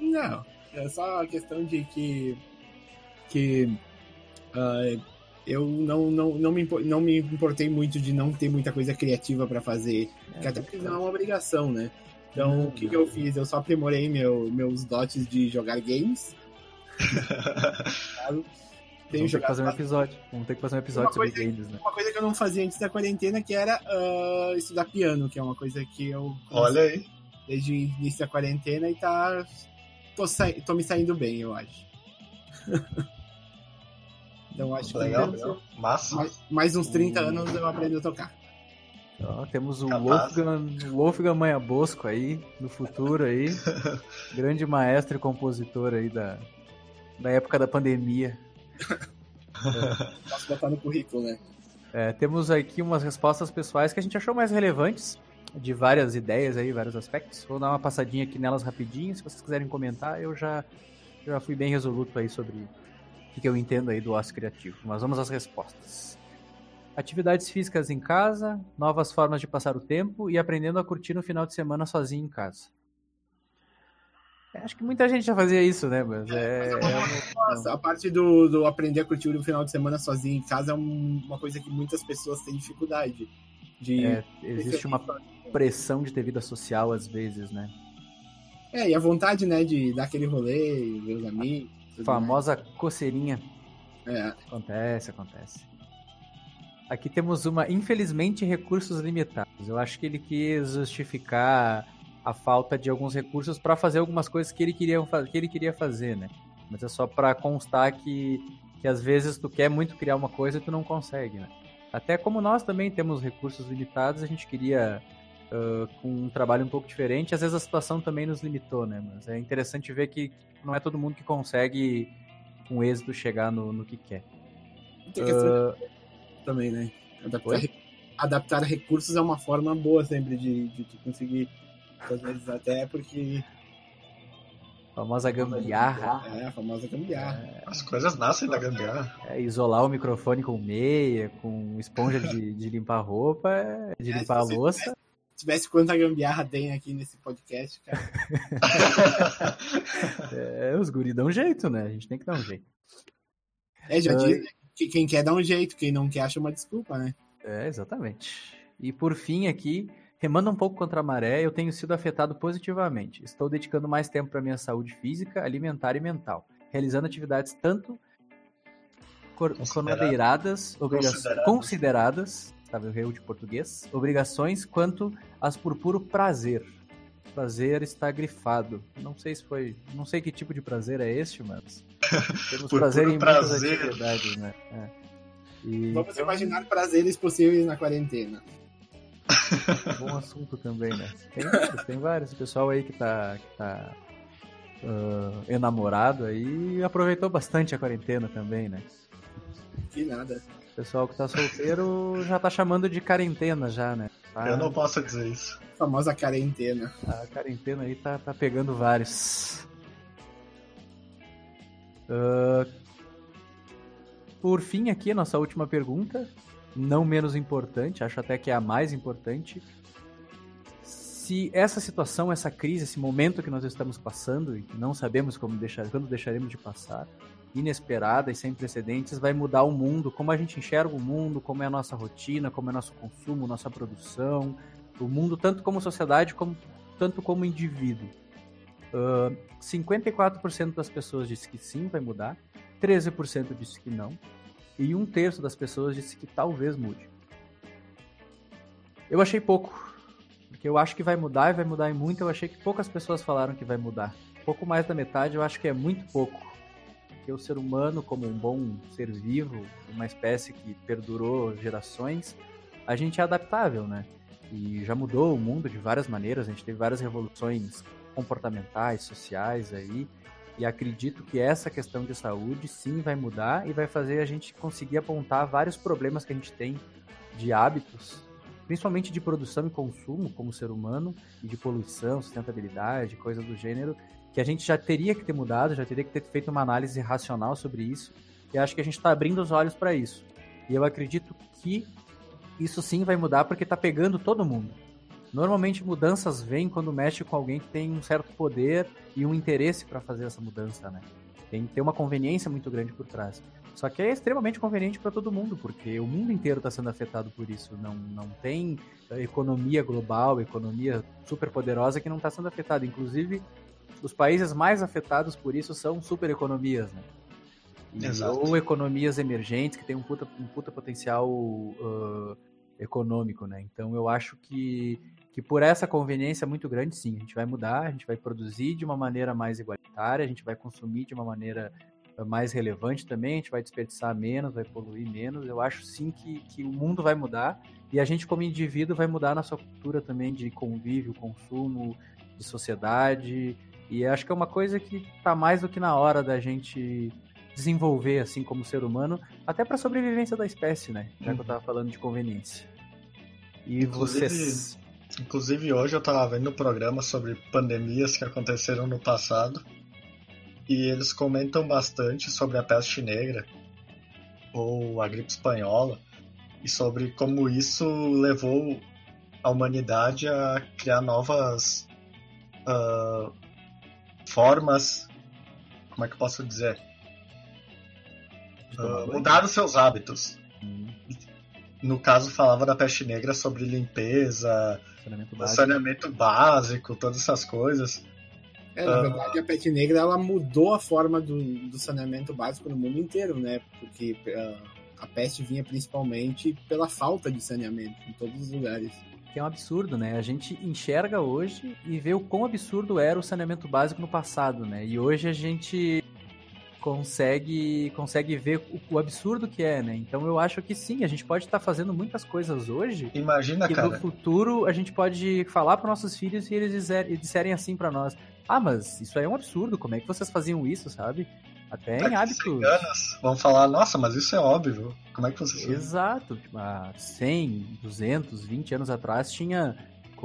Não, é só a questão de que que uh, eu não, não, não, me, não me importei muito de não ter muita coisa criativa para fazer, é, que até porque não é uma obrigação, né? Então, o que, que eu fiz? Eu só aprimorei meu, meus dotes de jogar games. *laughs* Vamos ter que fazer um episódio. Vamos ter que fazer um episódio sobre coisa, games, né? Uma coisa que eu não fazia antes da quarentena, que era uh, estudar piano, que é uma coisa que eu. Olha aí. Desde o início da quarentena e tá. Tô, sa... tô me saindo bem, eu acho. *laughs* então acho legal, que. Legal, Massa. Mais, mais uns 30 hum. anos eu aprendo a tocar. Ó, temos o Wolfgang, Wolfgang Manha Bosco aí, no futuro aí. *laughs* grande maestro e compositor aí da, da época da pandemia. Posso botar no currículo, né? É, temos aqui umas respostas pessoais que a gente achou mais relevantes, de várias ideias aí, vários aspectos. Vou dar uma passadinha aqui nelas rapidinho, se vocês quiserem comentar, eu já, já fui bem resoluto aí sobre o que eu entendo aí do ócio criativo. Mas vamos às respostas. Atividades físicas em casa, novas formas de passar o tempo e aprendendo a curtir no final de semana sozinho em casa. Acho que muita gente já fazia isso, né? Mas é. é Nossa, a parte do, do aprender a curtir no final de semana sozinho em casa é um, uma coisa que muitas pessoas têm dificuldade. De... É, existe uma pressão de ter vida social às vezes, né? É, e a vontade, né, de dar aquele rolê, ver os amigos. Famosa mais. coceirinha. É. Acontece, acontece. Aqui temos uma, infelizmente, recursos limitados. Eu acho que ele quis justificar a falta de alguns recursos para fazer algumas coisas que ele queria, que ele queria fazer, né? Mas é só para constar que, que às vezes tu quer muito criar uma coisa e tu não consegue, né? Até como nós também temos recursos limitados, a gente queria uh, com um trabalho um pouco diferente. Às vezes a situação também nos limitou, né? Mas é interessante ver que não é todo mundo que consegue com êxito chegar no, no que quer. Uh, também, né? Adaptar, adaptar, recursos é uma forma boa sempre de, de tu conseguir, às vezes até porque... A famosa gambiarra. É, a famosa gambiarra. É... As coisas nascem da gambiarra. É, isolar o microfone com meia, com esponja de, de limpar roupa, de é, limpar a louça. Tivesse, tivesse quanta gambiarra tem aqui nesse podcast, cara. *laughs* é, os guri dão um jeito, né? A gente tem que dar um jeito. É, já uh, diz, que quem quer dá um jeito, quem não quer acha uma desculpa, né? É, exatamente. E por fim aqui, remando um pouco contra a maré, eu tenho sido afetado positivamente. Estou dedicando mais tempo para minha saúde física, alimentar e mental, realizando atividades tanto consideradas, consideradas, consideradas, estava eu de português, obrigações, quanto as por puro prazer. Prazer está grifado. Não sei se foi, não sei que tipo de prazer é este, mas *laughs* temos Por prazer em prazer. muitas atividades, né? É. E... Vamos imaginar prazeres possíveis na quarentena. Bom assunto também, né? Tem, tem vários. O pessoal aí que tá, que tá uh, enamorado aí aproveitou bastante a quarentena também, né? Que nada. O pessoal que tá solteiro já tá chamando de quarentena já, né? Tá... Eu não posso dizer isso. A famosa quarentena. A quarentena aí tá, tá pegando vários. Uh, por fim, aqui, a nossa última pergunta, não menos importante, acho até que é a mais importante. Se essa situação, essa crise, esse momento que nós estamos passando e que não sabemos como deixar, quando deixaremos de passar, inesperada e sem precedentes, vai mudar o mundo, como a gente enxerga o mundo, como é a nossa rotina, como é nosso consumo, nossa produção, o mundo tanto como sociedade, como, tanto como indivíduo. Uh, 54% das pessoas disse que sim, vai mudar, 13% disse que não, e um terço das pessoas disse que talvez mude. Eu achei pouco, porque eu acho que vai mudar e vai mudar em muito. Eu achei que poucas pessoas falaram que vai mudar. Pouco mais da metade, eu acho que é muito pouco. Porque o ser humano, como um bom ser vivo, uma espécie que perdurou gerações, a gente é adaptável, né? E já mudou o mundo de várias maneiras. A gente teve várias revoluções comportamentais, sociais aí. E acredito que essa questão de saúde sim vai mudar e vai fazer a gente conseguir apontar vários problemas que a gente tem de hábitos, principalmente de produção e consumo como ser humano, e de poluição, sustentabilidade, coisas do gênero, que a gente já teria que ter mudado, já teria que ter feito uma análise racional sobre isso. E acho que a gente está abrindo os olhos para isso. E eu acredito que isso sim vai mudar porque está pegando todo mundo. Normalmente mudanças vêm quando mexe com alguém que tem um certo poder e um interesse para fazer essa mudança, né? Tem que ter uma conveniência muito grande por trás. Só que é extremamente conveniente para todo mundo, porque o mundo inteiro está sendo afetado por isso. Não, não tem economia global, economia super poderosa que não está sendo afetada. Inclusive, os países mais afetados por isso são super economias, né? Exato. Ou economias emergentes que têm um puta, um puta potencial uh, econômico, né? Então eu acho que, que por essa conveniência muito grande, sim, a gente vai mudar, a gente vai produzir de uma maneira mais igualitária, a gente vai consumir de uma maneira mais relevante também, a gente vai desperdiçar menos, vai poluir menos. Eu acho sim que, que o mundo vai mudar e a gente, como indivíduo, vai mudar na sua cultura também de convívio, consumo, de sociedade. E acho que é uma coisa que está mais do que na hora da gente desenvolver, assim, como ser humano, até para a sobrevivência da espécie, né? Já que eu estava uhum. falando de conveniência. E inclusive, vocês. Inclusive, hoje eu estava vendo um programa sobre pandemias que aconteceram no passado e eles comentam bastante sobre a peste negra ou a gripe espanhola e sobre como isso levou a humanidade a criar novas uh, formas, como é que eu posso dizer? Uh, mudar os seus hábitos. Hum. No caso, falava da peste negra sobre limpeza, saneamento básico, saneamento básico todas essas coisas. É, na verdade, a Pet Negra ela mudou a forma do, do saneamento básico no mundo inteiro, né? Porque uh, a peste vinha principalmente pela falta de saneamento em todos os lugares. Que é um absurdo, né? A gente enxerga hoje e vê o quão absurdo era o saneamento básico no passado, né? E hoje a gente consegue consegue ver o, o, absurdo que é, né? Então eu acho que sim, a gente pode estar tá fazendo muitas coisas hoje. Imagina, que cara. no futuro a gente pode falar para nossos filhos e eles disserem assim para nós: ah, mas isso aí é um absurdo, como é que vocês faziam isso, sabe? Até em hábitos. Anos, vão falar, nossa, mas isso é óbvio. Como é que vocês Exato. Tipo, há 100, 200, 20 anos atrás tinha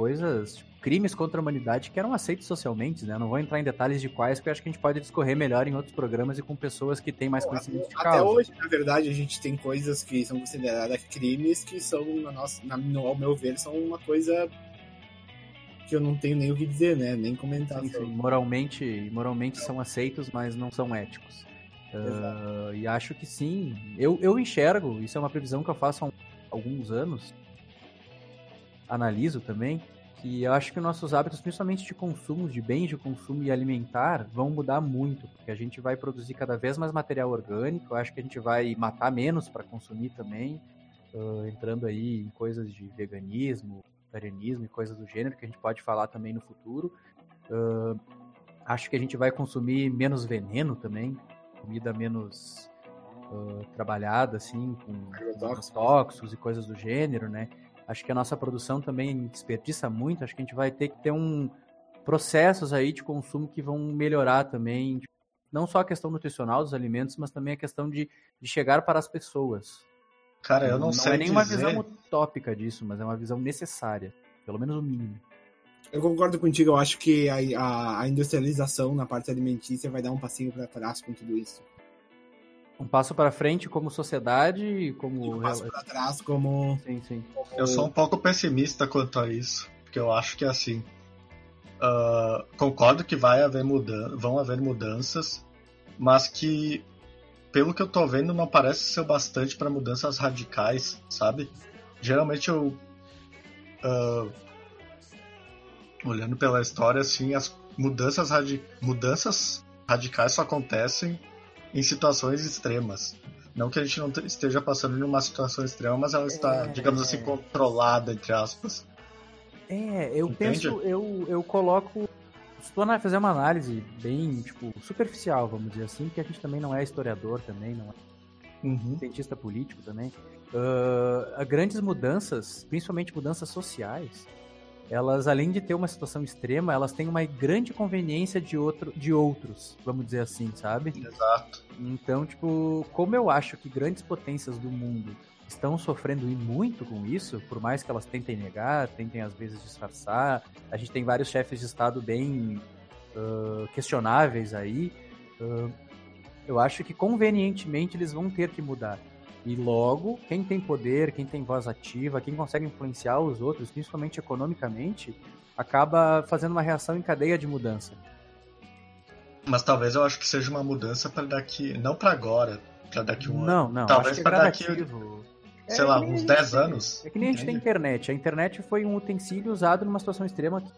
coisas, tipo, crimes contra a humanidade que eram aceitos socialmente, né? Não vou entrar em detalhes de quais, porque acho que a gente pode discorrer melhor em outros programas e com pessoas que têm mais conhecimento de causa. Até hoje, na verdade, a gente tem coisas que são consideradas crimes que são, na nossa, na, no, ao meu ver, são uma coisa que eu não tenho nem o que dizer, né? Nem comentar. Sim, sim. Moralmente, moralmente são aceitos, mas não são éticos. Uh, e acho que sim. Eu, eu enxergo, isso é uma previsão que eu faço há alguns anos. Analiso também, que eu acho que nossos hábitos, principalmente de consumo, de bens de consumo e alimentar, vão mudar muito, porque a gente vai produzir cada vez mais material orgânico, eu acho que a gente vai matar menos para consumir também, uh, entrando aí em coisas de veganismo, vegetarianismo e coisas do gênero, que a gente pode falar também no futuro. Uh, acho que a gente vai consumir menos veneno também, comida menos uh, trabalhada, assim, com tóxicos e coisas do gênero, né? Acho que a nossa produção também desperdiça muito, acho que a gente vai ter que ter um processos aí de consumo que vão melhorar também, não só a questão nutricional dos alimentos, mas também a questão de, de chegar para as pessoas. Cara, eu não, não sei. Não é nenhuma dizer... visão utópica disso, mas é uma visão necessária. Pelo menos o mínimo. Eu concordo contigo, eu acho que a, a, a industrialização na parte alimentícia vai dar um passinho para trás com tudo isso. Um passo para frente como sociedade, como. E um passo para trás como. Sim, sim. Eu sou um pouco pessimista quanto a isso, porque eu acho que é assim. Uh, concordo que vai haver mudan vão haver mudanças, mas que pelo que eu tô vendo, não parece ser bastante para mudanças radicais, sabe? Geralmente eu. Uh, olhando pela história, assim, as mudanças, radi mudanças radicais só acontecem em situações extremas. Não que a gente não esteja passando por uma situação extrema, mas ela está, é, digamos assim, controlada, entre aspas. É, eu Entende? penso, eu, eu coloco se tu fazer uma análise bem, tipo, superficial, vamos dizer assim, que a gente também não é historiador também, não é uhum. cientista político também, uh, grandes mudanças, principalmente mudanças sociais, elas, além de ter uma situação extrema, elas têm uma grande conveniência de, outro, de outros, vamos dizer assim, sabe? Exato. Então, tipo, como eu acho que grandes potências do mundo estão sofrendo e muito com isso, por mais que elas tentem negar, tentem às vezes disfarçar. A gente tem vários chefes de Estado bem uh, questionáveis aí. Uh, eu acho que convenientemente eles vão ter que mudar. E logo, quem tem poder, quem tem voz ativa, quem consegue influenciar os outros, principalmente economicamente, acaba fazendo uma reação em cadeia de mudança. Mas talvez eu acho que seja uma mudança para daqui, não para agora, para daqui um não, ano. Não, talvez é para daqui sei é, lá, uns 10 anos. É que nem a gente tem internet. A internet foi um utensílio usado numa situação extrema que,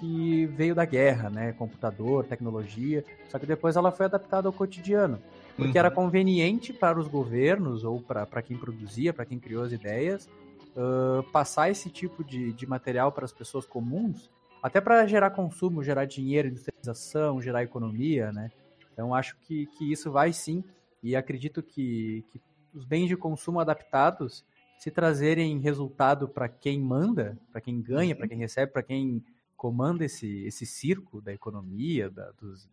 que veio da guerra, né? Computador, tecnologia. Só que depois ela foi adaptada ao cotidiano. Porque uhum. era conveniente para os governos ou para quem produzia, para quem criou as ideias, uh, passar esse tipo de, de material para as pessoas comuns, até para gerar consumo, gerar dinheiro, industrialização, gerar economia, né? Então acho que, que isso vai sim, e acredito que, que os bens de consumo adaptados, se trazerem resultado para quem manda, para quem ganha, uhum. para quem recebe, para quem comanda esse, esse circo da economia, da, dos,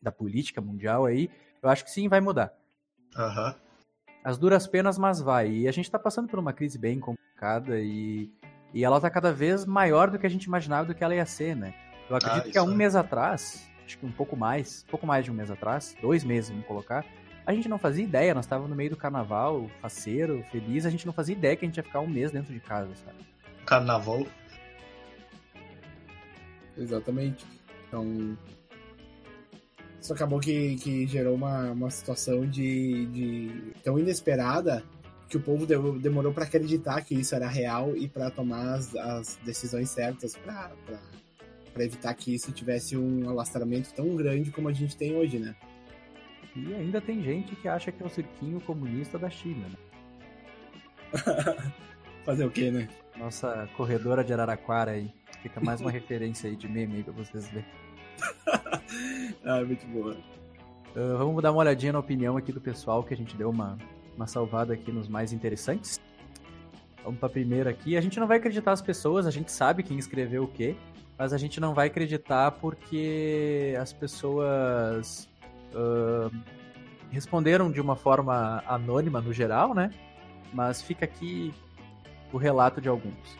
da política mundial aí, eu acho que sim, vai mudar. Uhum. As duras penas, mas vai. E a gente está passando por uma crise bem complicada e, e ela está cada vez maior do que a gente imaginava do que ela ia ser, né? Eu acredito ah, que há um é. mês atrás, acho que um pouco mais, pouco mais de um mês atrás, dois meses, vamos colocar, a gente não fazia ideia, nós estávamos no meio do carnaval, faceiro, feliz, a gente não fazia ideia que a gente ia ficar um mês dentro de casa, sabe? Carnaval. Exatamente. Então. Isso acabou que, que gerou uma, uma situação de, de tão inesperada que o povo demorou para acreditar que isso era real e para tomar as, as, decisões certas para evitar que isso tivesse um alastramento tão grande como a gente tem hoje, né? E ainda tem gente que acha que é o cirquinho comunista da China, né? *laughs* Fazer o quê, né? Nossa corredora de Araraquara aí. Fica mais uma referência aí de meme aí pra vocês verem. *laughs* *laughs* ah, muito boa. Uh, vamos dar uma olhadinha na opinião aqui do pessoal, que a gente deu uma, uma salvada aqui nos mais interessantes. Vamos pra primeira aqui. A gente não vai acreditar as pessoas, a gente sabe quem escreveu o quê, mas a gente não vai acreditar porque as pessoas uh, responderam de uma forma anônima no geral, né? Mas fica aqui o relato de alguns.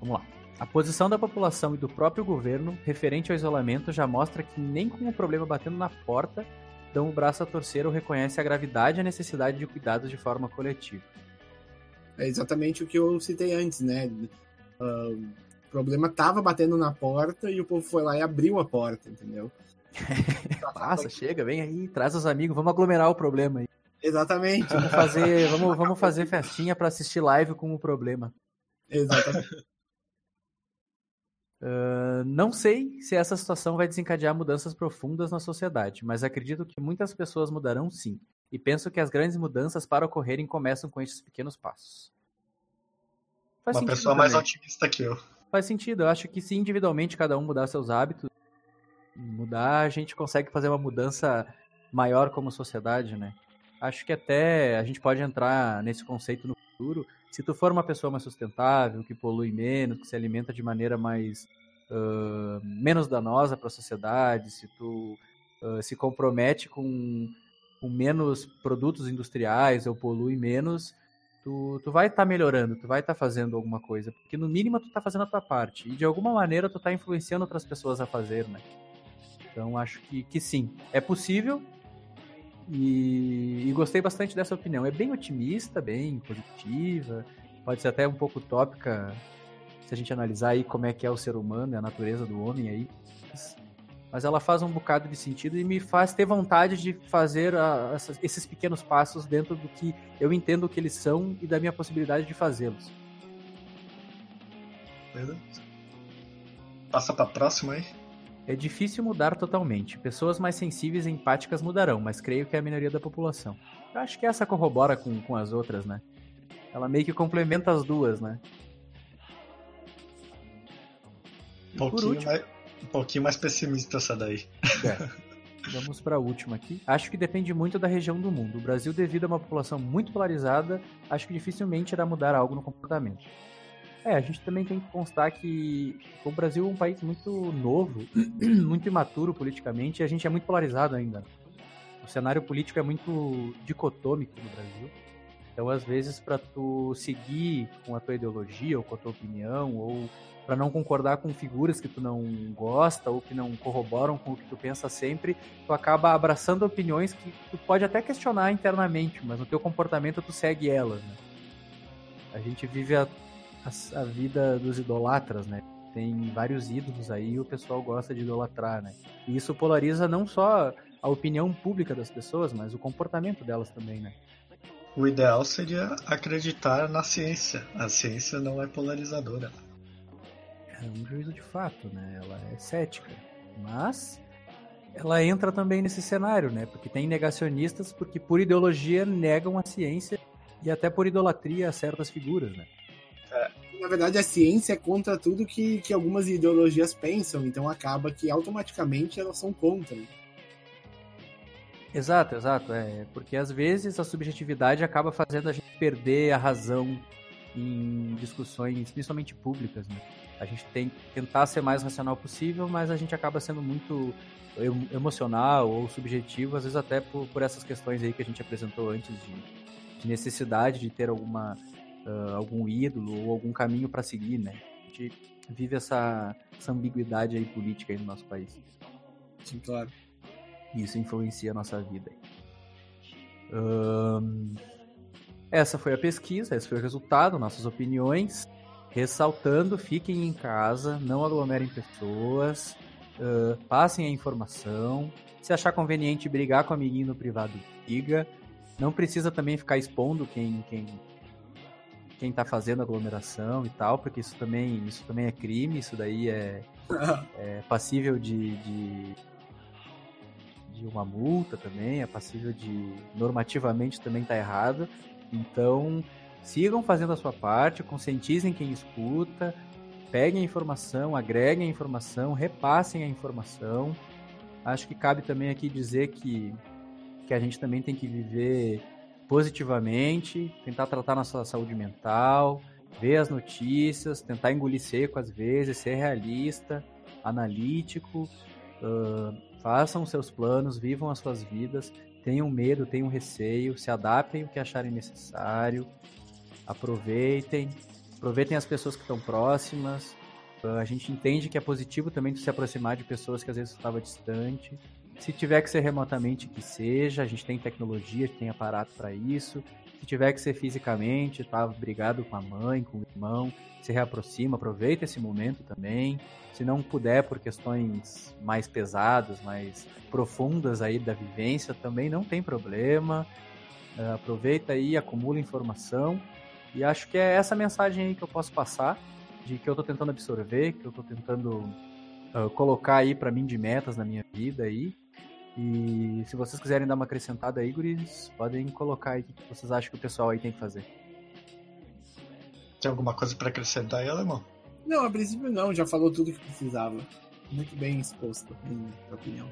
Vamos lá. A posição da população e do próprio governo referente ao isolamento já mostra que nem com o problema batendo na porta dão o braço a torcer ou reconhece a gravidade e a necessidade de cuidados de forma coletiva. É exatamente o que eu citei antes, né? Uh, o problema tava batendo na porta e o povo foi lá e abriu a porta, entendeu? *laughs* Passa, chega, vem aí, traz os amigos, vamos aglomerar o problema aí. Exatamente. Vamos fazer, vamos, vamos fazer festinha para assistir live com o problema. Exatamente. *laughs* Uh, não sei se essa situação vai desencadear mudanças profundas na sociedade, mas acredito que muitas pessoas mudarão sim. E penso que as grandes mudanças para ocorrerem começam com esses pequenos passos. Faz Uma pessoa também. mais otimista que eu. Faz sentido. Eu acho que se individualmente cada um mudar seus hábitos, mudar, a gente consegue fazer uma mudança maior como sociedade, né? Acho que até a gente pode entrar nesse conceito no futuro. Se tu for uma pessoa mais sustentável, que polui menos, que se alimenta de maneira mais uh, menos danosa para a sociedade, se tu uh, se compromete com, com menos produtos industriais ou polui menos, tu, tu vai estar tá melhorando, tu vai estar tá fazendo alguma coisa, porque no mínimo tu está fazendo a tua parte e de alguma maneira tu está influenciando outras pessoas a fazer, né? Então acho que, que sim, é possível e, e, gostei bastante dessa opinião. É bem otimista, bem positiva, pode ser até um pouco utópica se a gente analisar aí como é que é o ser humano a natureza do homem aí. Mas ela faz um bocado de sentido e me faz ter vontade de fazer a, essas, esses pequenos passos dentro do que eu entendo que eles são e da minha possibilidade de fazê-los. Passa para a próxima aí. É difícil mudar totalmente. Pessoas mais sensíveis e empáticas mudarão, mas creio que é a minoria da população. Eu acho que essa corrobora com, com as outras, né? Ela meio que complementa as duas, né? Um pouquinho, último... mais, um pouquinho mais pessimista essa daí. É. *laughs* Vamos para a última aqui. Acho que depende muito da região do mundo. O Brasil, devido a uma população muito polarizada, acho que dificilmente irá mudar algo no comportamento. É, a gente também tem que constar que o Brasil é um país muito novo, *clears throat* muito imaturo politicamente, e a gente é muito polarizado ainda. O cenário político é muito dicotômico no Brasil. Então, às vezes, para tu seguir com a tua ideologia ou com a tua opinião, ou para não concordar com figuras que tu não gosta ou que não corroboram com o que tu pensa sempre, tu acaba abraçando opiniões que tu pode até questionar internamente, mas no teu comportamento tu segue elas, né? A gente vive a a, a, vida dos idolatras, né? Tem vários ídolos aí e o pessoal gosta de idolatrar, né? E isso polariza não só a opinião pública das pessoas, mas o comportamento delas também, né? O ideal seria acreditar na ciência. A ciência não é polarizadora. é um juízo de fato, né? Ela é cética, mas ela entra também nesse cenário, né? Porque tem negacionistas porque por ideologia negam a ciência e até por idolatria a certas figuras, né? É, na verdade, a ciência é contra tudo que, que algumas ideologias pensam, então acaba que automaticamente elas são contra. Exato, exato. É, porque às vezes a subjetividade acaba fazendo a gente perder a razão em discussões, principalmente públicas, né? A gente tem que tentar ser mais racional possível, mas a gente acaba sendo muito emocional ou subjetivo, às vezes até por, por essas questões aí que a gente apresentou antes de, de necessidade de ter alguma uh, algum ídolo ou algum caminho para seguir, né? A gente vive essa, essa ambiguidade aí política aí no nosso país. Sim, claro. Isso influencia a nossa vida. Um, essa foi a pesquisa, esse foi o resultado, nossas opiniões. Ressaltando, fiquem em casa, não aglomerem pessoas, uh, passem a informação. Se achar conveniente brigar com o amiguinho no privado, diga. Não precisa também ficar expondo quem, quem, quem tá fazendo aglomeração e tal, porque isso também, isso também é crime, isso daí é, *laughs* é passível de, de, de, uma multa também, é passível de normativamente também tá errado. Então, sigam fazendo a sua parte, conscientizem quem escuta, peguem a informação, agreguem a informação, repassem a informação. Acho que cabe também aqui dizer que, que a gente também tem que viver positivamente, tentar tratar nossa saúde mental, ver as notícias, tentar engolir seco às vezes, ser realista, analítico, uh, façam seus planos, vivam as suas vidas, tenham medo, tenham receio, se adaptem o que acharem necessário, aproveitem, aproveitem as pessoas que estão próximas. Uh, a gente entende que é positivo também se aproximar de pessoas que às vezes estava distante. Se tiver que ser remotamente, que seja. A gente tem tecnologia, tem aparato para isso. Se tiver que ser fisicamente, tá brigado com a mãe, com o irmão, se reaproxima, aproveita esse momento também. Se não puder por questões mais pesadas, mais profundas aí da vivência, também não tem problema. Uh, aproveita aí, acumula informação. E acho que é essa mensagem aí que eu posso passar, de que eu tô tentando absorver, que eu tô tentando uh, colocar aí para mim de metas na minha vida aí. E se vocês quiserem dar uma acrescentada aí, guris, podem colocar aí o que vocês acham que o pessoal aí tem que fazer. Tem alguma coisa para acrescentar aí, Alemão? Não, a princípio não, já falou tudo que precisava. Muito bem exposto, na minha opinião.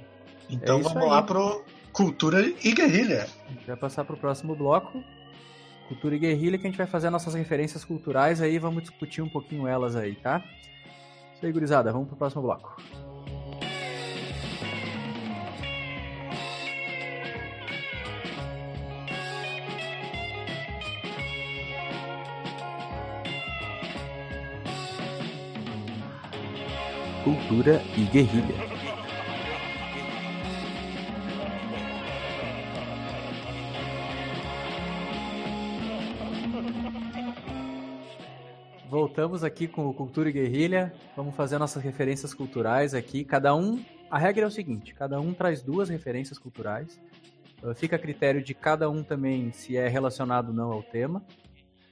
Então é vamos aí. lá pro Cultura e Guerrilha. A gente vai passar pro próximo bloco. Cultura e Guerrilha, que a gente vai fazer nossas referências culturais aí, vamos discutir um pouquinho elas aí, tá? Isso aí, gurizada, vamos pro próximo bloco. Cultura e guerrilha. Voltamos aqui com o Cultura e Guerrilha. Vamos fazer nossas referências culturais aqui. Cada um. A regra é o seguinte: cada um traz duas referências culturais. Uh, fica a critério de cada um também se é relacionado ou não ao tema.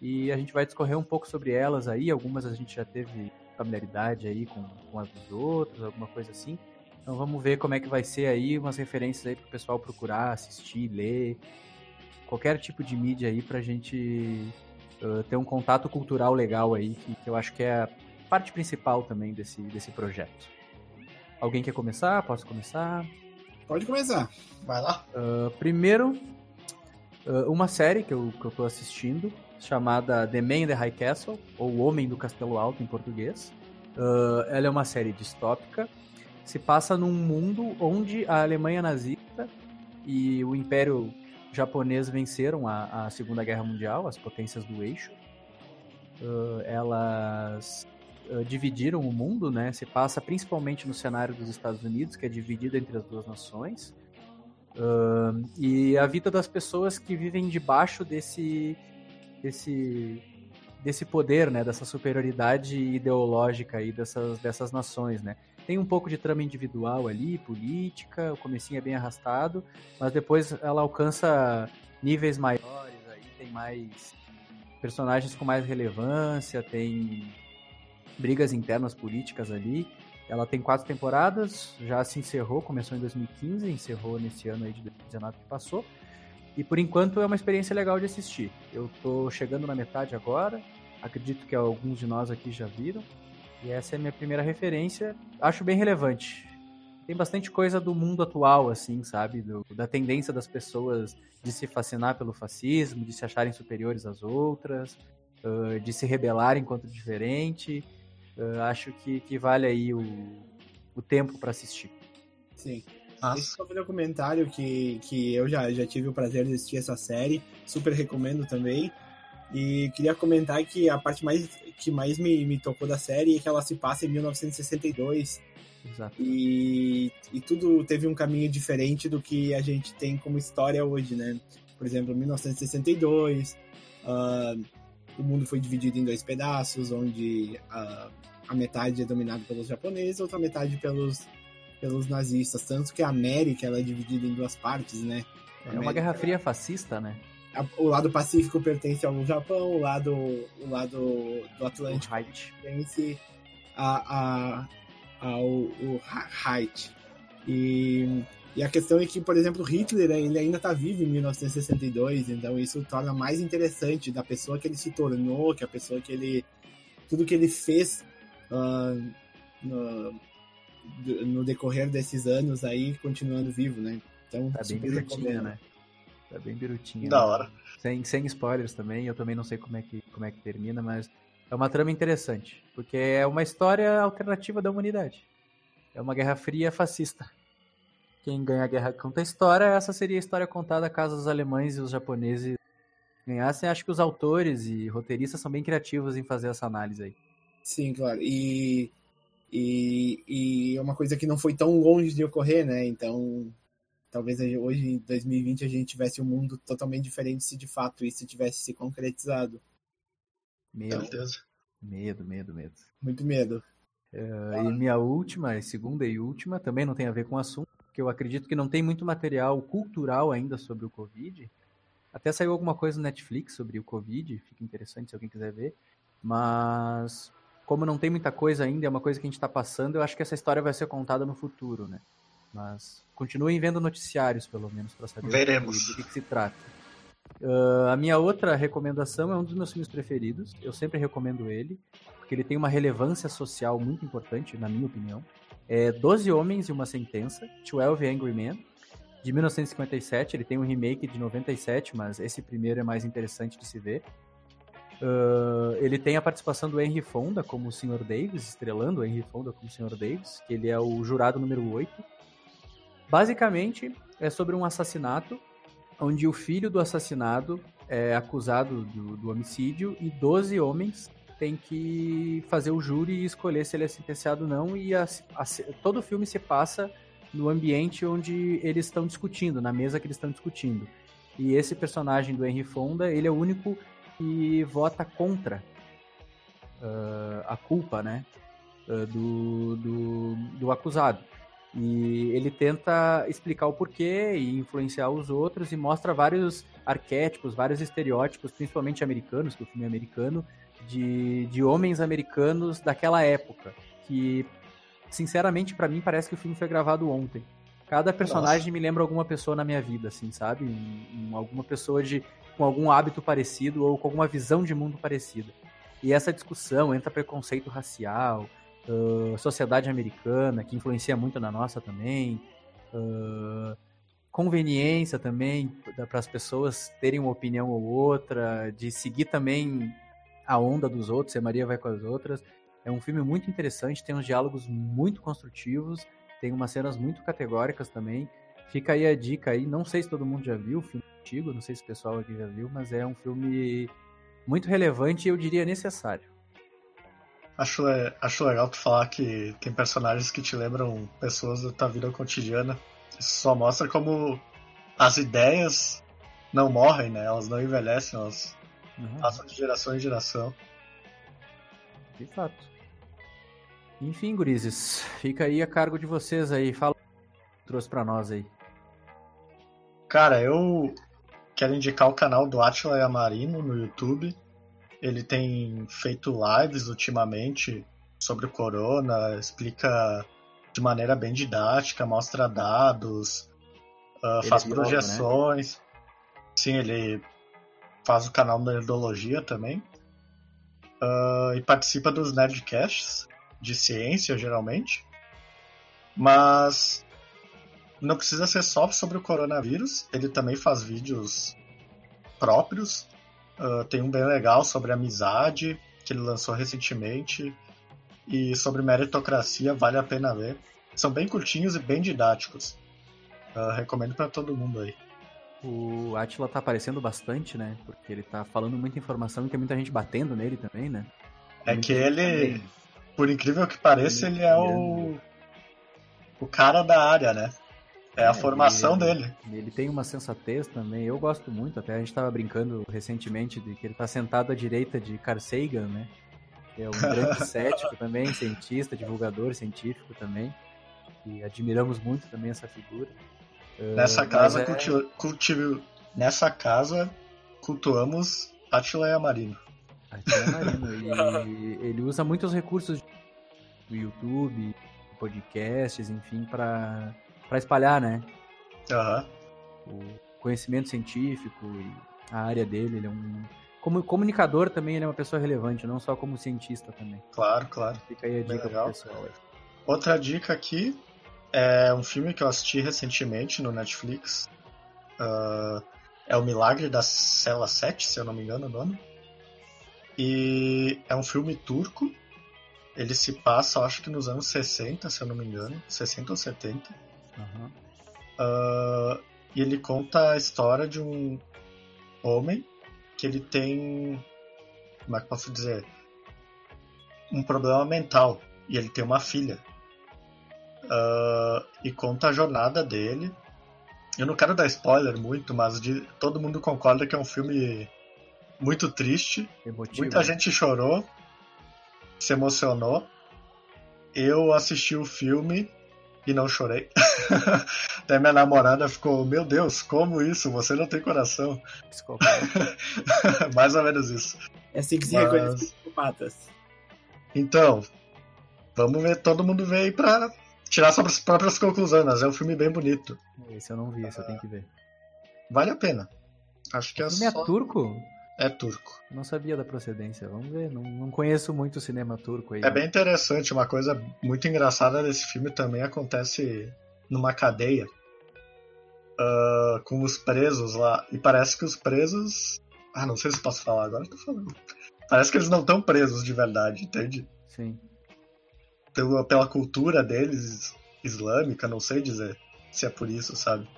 E a gente vai discorrer um pouco sobre elas aí. Algumas a gente já teve familiaridade aí com, com as dos outros, alguma coisa assim. Então vamos ver como é que vai ser aí, umas referências aí para o pessoal procurar, assistir, ler, qualquer tipo de mídia aí para a gente uh, ter um contato cultural legal aí, que, que, eu acho que é a parte principal também desse, desse projeto. Alguém quer começar? Posso começar? Pode começar. Vai lá. Uh, primeiro, uh, uma série que eu, que eu tô assistindo, chamada The Man in the High Castle, ou O Homem do Castelo Alto em português. Uh, ela é uma série distópica. Se passa num mundo onde a Alemanha nazista e o Império japonês venceram a, a Segunda Guerra Mundial, as potências do eixo. Uh, elas uh, dividiram o mundo, né? Se passa principalmente no cenário dos Estados Unidos, que é dividido entre as duas nações. Uh, e a vida das pessoas que vivem debaixo desse desse desse poder, né, dessa superioridade ideológica aí dessas, dessas nações, né. Tem um pouco de trama individual ali, política, o comecinho é bem arrastado, mas depois ela alcança níveis maiores aí, tem mais personagens com mais relevância, tem brigas internas políticas ali. Ela tem quatro temporadas, já se encerrou, começou em 2015, encerrou nesse ano aí de 2019 que passou. E por enquanto é uma experiência legal de assistir. Eu tô chegando na metade agora, acredito que alguns de nós aqui já viram. E essa é a minha primeira referência. Acho bem relevante. Tem bastante coisa do mundo atual, assim, sabe? Do, da tendência das pessoas de se fascinar pelo fascismo, de se acharem superiores às outras, uh, de se rebelarem contra o diferente. Uh, acho que, que vale aí o, o tempo para assistir. Sim. Nossa. Esse foi um documentário que, que eu já, já tive o prazer de assistir essa série, super recomendo também. E queria comentar que a parte mais que mais me, me tocou da série é que ela se passa em 1962. Exato. E, e tudo teve um caminho diferente do que a gente tem como história hoje, né? Por exemplo, 1962, uh, o mundo foi dividido em dois pedaços, onde uh, a metade é dominada pelos japoneses, outra metade pelos, pelos nazistas. Tanto que a América ela é dividida em duas partes, né? É uma Guerra Fria fascista, né? o lado Pacífico pertence ao Japão, o lado, o lado do Atlântico pertence a, a, ao o Reich. E, e a questão é que, por exemplo, Hitler ele ainda está vivo em 1962, então isso torna mais interessante da pessoa que ele se tornou, que a pessoa que ele. tudo que ele fez uh, no, no decorrer desses anos aí, continuando vivo, né? Então, tá bem bonitinha, né? Tá bem birutinha. Da né? hora. Sem, sem spoilers também, eu também não sei como é, que, como é que termina, mas é uma trama interessante. Porque é uma história alternativa da humanidade. É uma guerra fria fascista. Quem ganha a guerra conta a história, essa seria a história contada caso os alemães e os japoneses ganhassem. Acho que os autores e roteiristas são bem criativos em fazer essa análise aí. Sim, claro. E, e, e é uma coisa que não foi tão longe de ocorrer, né? Então talvez hoje, em 2020, a gente tivesse um mundo totalmente diferente se de fato isso tivesse se concretizado. Medo. Medo, medo, medo. Muito medo. Uh, e minha última, segunda e última, também não tem a ver com o assunto, porque eu acredito que não tem muito material cultural ainda sobre o Covid. Até saiu alguma coisa no Netflix sobre o Covid, fica interessante se alguém quiser ver. Mas, como não tem muita coisa ainda, é uma coisa que a gente está passando, eu acho que essa história vai ser contada no futuro, né? Mas continuem vendo noticiários, pelo menos, para saber Veremos. do que, que se trata. Uh, a minha outra recomendação é um dos meus filmes preferidos. Eu sempre recomendo ele, porque ele tem uma relevância social muito importante, na minha opinião. É Doze Homens e uma Sentença, 12 Angry Men, de 1957. Ele tem um remake de 97, mas esse primeiro é mais interessante de se ver. Uh, ele tem a participação do Henry Fonda como o Sr. Davis, estrelando o Henry Fonda como o Sr. Davis, que ele é o jurado número 8 Basicamente, é sobre um assassinato onde o filho do assassinado é acusado do, do homicídio e 12 homens têm que fazer o júri e escolher se ele é sentenciado ou não. E a, a, todo o filme se passa no ambiente onde eles estão discutindo, na mesa que eles estão discutindo. E esse personagem do Henry Fonda, ele é o único que vota contra uh, a culpa, né, uh, do, do, do acusado. E ele tenta explicar o porquê e influenciar os outros e mostra vários arquétipos, vários estereótipos, principalmente americanos, que o filme é americano, de, de homens americanos daquela época. Que, sinceramente, para mim parece que o filme foi gravado ontem. Cada personagem Nossa. me lembra alguma pessoa na minha vida, assim, sabe? Um, um, alguma pessoa de, com algum hábito parecido ou com alguma visão de mundo parecida. E essa discussão entra preconceito racial, uh, sociedade americana, que influencia muito na nossa também, uh, conveniência também para as pessoas terem uma opinião ou outra, de seguir também a onda dos outros, se a Maria vai com as outras. É um filme muito interessante, tem uns diálogos muito construtivos, tem umas cenas muito categóricas também. Fica aí a dica aí, não sei se todo mundo já viu o filme antigo, não sei se o pessoal aqui já viu, mas é um filme muito relevante e eu diria necessário. Acho, acho legal tu falar que tem personagens que te lembram pessoas da tua vida cotidiana. Isso só mostra como as ideias não morrem, né? Elas não envelhecem, elas uhum. passam de geração em geração. De fato. Enfim, gurizes, fica aí a cargo de vocês aí. Fala o que trouxe pra nós aí. Cara, eu quero indicar o canal do Atila Yamarino no YouTube. Ele tem feito lives ultimamente sobre o corona, explica de maneira bem didática, mostra dados, uh, faz é biólogo, né? projeções. Né? Sim, ele faz o canal Nerdologia também. Uh, e participa dos Nerdcasts, de ciência, geralmente. Mas não precisa ser só sobre o coronavírus, ele também faz vídeos próprios. Uh, tem um bem legal sobre amizade, que ele lançou recentemente. E sobre meritocracia, vale a pena ver. São bem curtinhos e bem didáticos. Uh, recomendo para todo mundo aí. O Atila tá aparecendo bastante, né? Porque ele tá falando muita informação e tem muita gente batendo nele também, né? É que ele, por incrível que pareça, ele, é o, o cara da área, né? É, é a formação ele, dele. Ele tem uma sensatez também. Eu gosto muito, até a gente tava brincando recentemente de que ele tá sentado à direita de Carl Sagan, né? Que é um grande *laughs* cético também, cientista, divulgador científico também. E admiramos muito também essa figura. Nessa uh, casa, é... culti... Culti... Nessa casa cultuamos Atila Yamarino. Atila Yamarino. *laughs* e ele usa muitos recursos do YouTube, podcasts, enfim, para espalhar, né? Uhum. O conhecimento científico e a área dele, ele é um como comunicador também ele é uma pessoa relevante, não só como cientista também. Claro, claro. Fica aí a dica pro pessoal. Outra dica aqui é um filme que eu assisti recentemente no Netflix. Uh, é O Milagre da Cela 7, se eu não me engano o nome. E é um filme turco. Ele se passa, acho que nos anos 60, se eu não me engano. 60 ou 70. Uhum. Uh, e ele conta a história de um homem que ele tem. Como é que posso dizer? Um problema mental. E ele tem uma filha. Uh, e conta a jornada dele. Eu não quero dar spoiler muito, mas de, todo mundo concorda que é um filme muito triste. Emotivo. Muita gente chorou, se emocionou. Eu assisti o filme e não chorei. *laughs* Até minha namorada ficou, meu Deus, como isso? Você não tem coração. *laughs* Mais ou menos isso. É assim que se Mas... reconhece psicopatas. Então, vamos ver, todo mundo veio aí pra tirar suas próprias conclusões, mas é um filme bem bonito. Esse eu não vi, esse eu tenho que ver. Vale a pena. Acho que é é só... é turco? É turco. Não sabia da procedência. Vamos ver. Não, não conheço muito o cinema turco aí. É bem interessante. Uma coisa muito engraçada desse filme também acontece numa cadeia uh, com os presos lá. E parece que os presos. Ah, não sei se posso falar agora, tô falando. Parece que eles não estão presos de verdade, entende? Sim pela, pela cultura deles islâmica, não sei dizer se é por isso, sabe?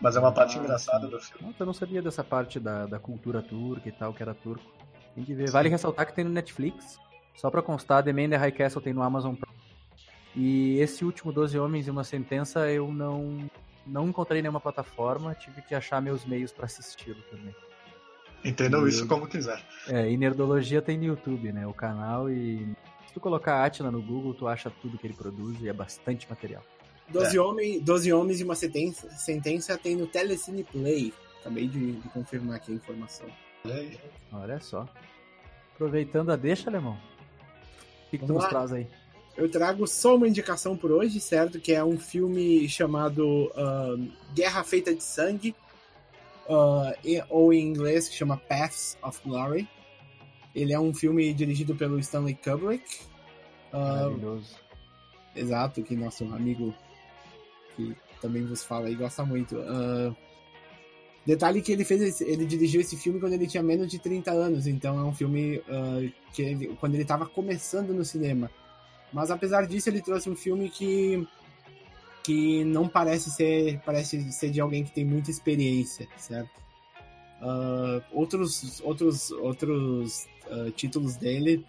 Mas é uma ah, parte engraçada sim. do filme. Nossa, eu não sabia dessa parte da, da cultura turca e tal, que era turco. Tem que ver. Vale ressaltar que tem no Netflix. Só pra constar, The Man in the High Castle tem no Amazon Prime. E esse último 12 Homens e uma Sentença eu não, não encontrei nenhuma plataforma, tive que achar meus meios para assisti-lo também. Entendam e, isso como quiser. É, e Nerdologia tem no YouTube, né? O canal e tu colocar Atila no Google, tu acha tudo que ele produz e é bastante material. Doze, é. homens, Doze Homens e uma sentença, sentença tem no Telecine Play. Acabei de, de confirmar aqui a informação. Olha só. Aproveitando a deixa, Alemão. O que, que tu nos traz aí? Eu trago só uma indicação por hoje, certo? Que é um filme chamado uh, Guerra Feita de Sangue, uh, ou em inglês que chama Paths of Glory. Ele é um filme dirigido pelo Stanley Kubrick. Uh, Maravilhoso. Exato, que nosso amigo que também vos fala e gosta muito. Uh, detalhe que ele fez, ele dirigiu esse filme quando ele tinha menos de 30 anos, então é um filme uh, que ele, quando ele estava começando no cinema. Mas apesar disso, ele trouxe um filme que que não parece ser parece ser de alguém que tem muita experiência, certo? Uh, outros outros outros uh, títulos dele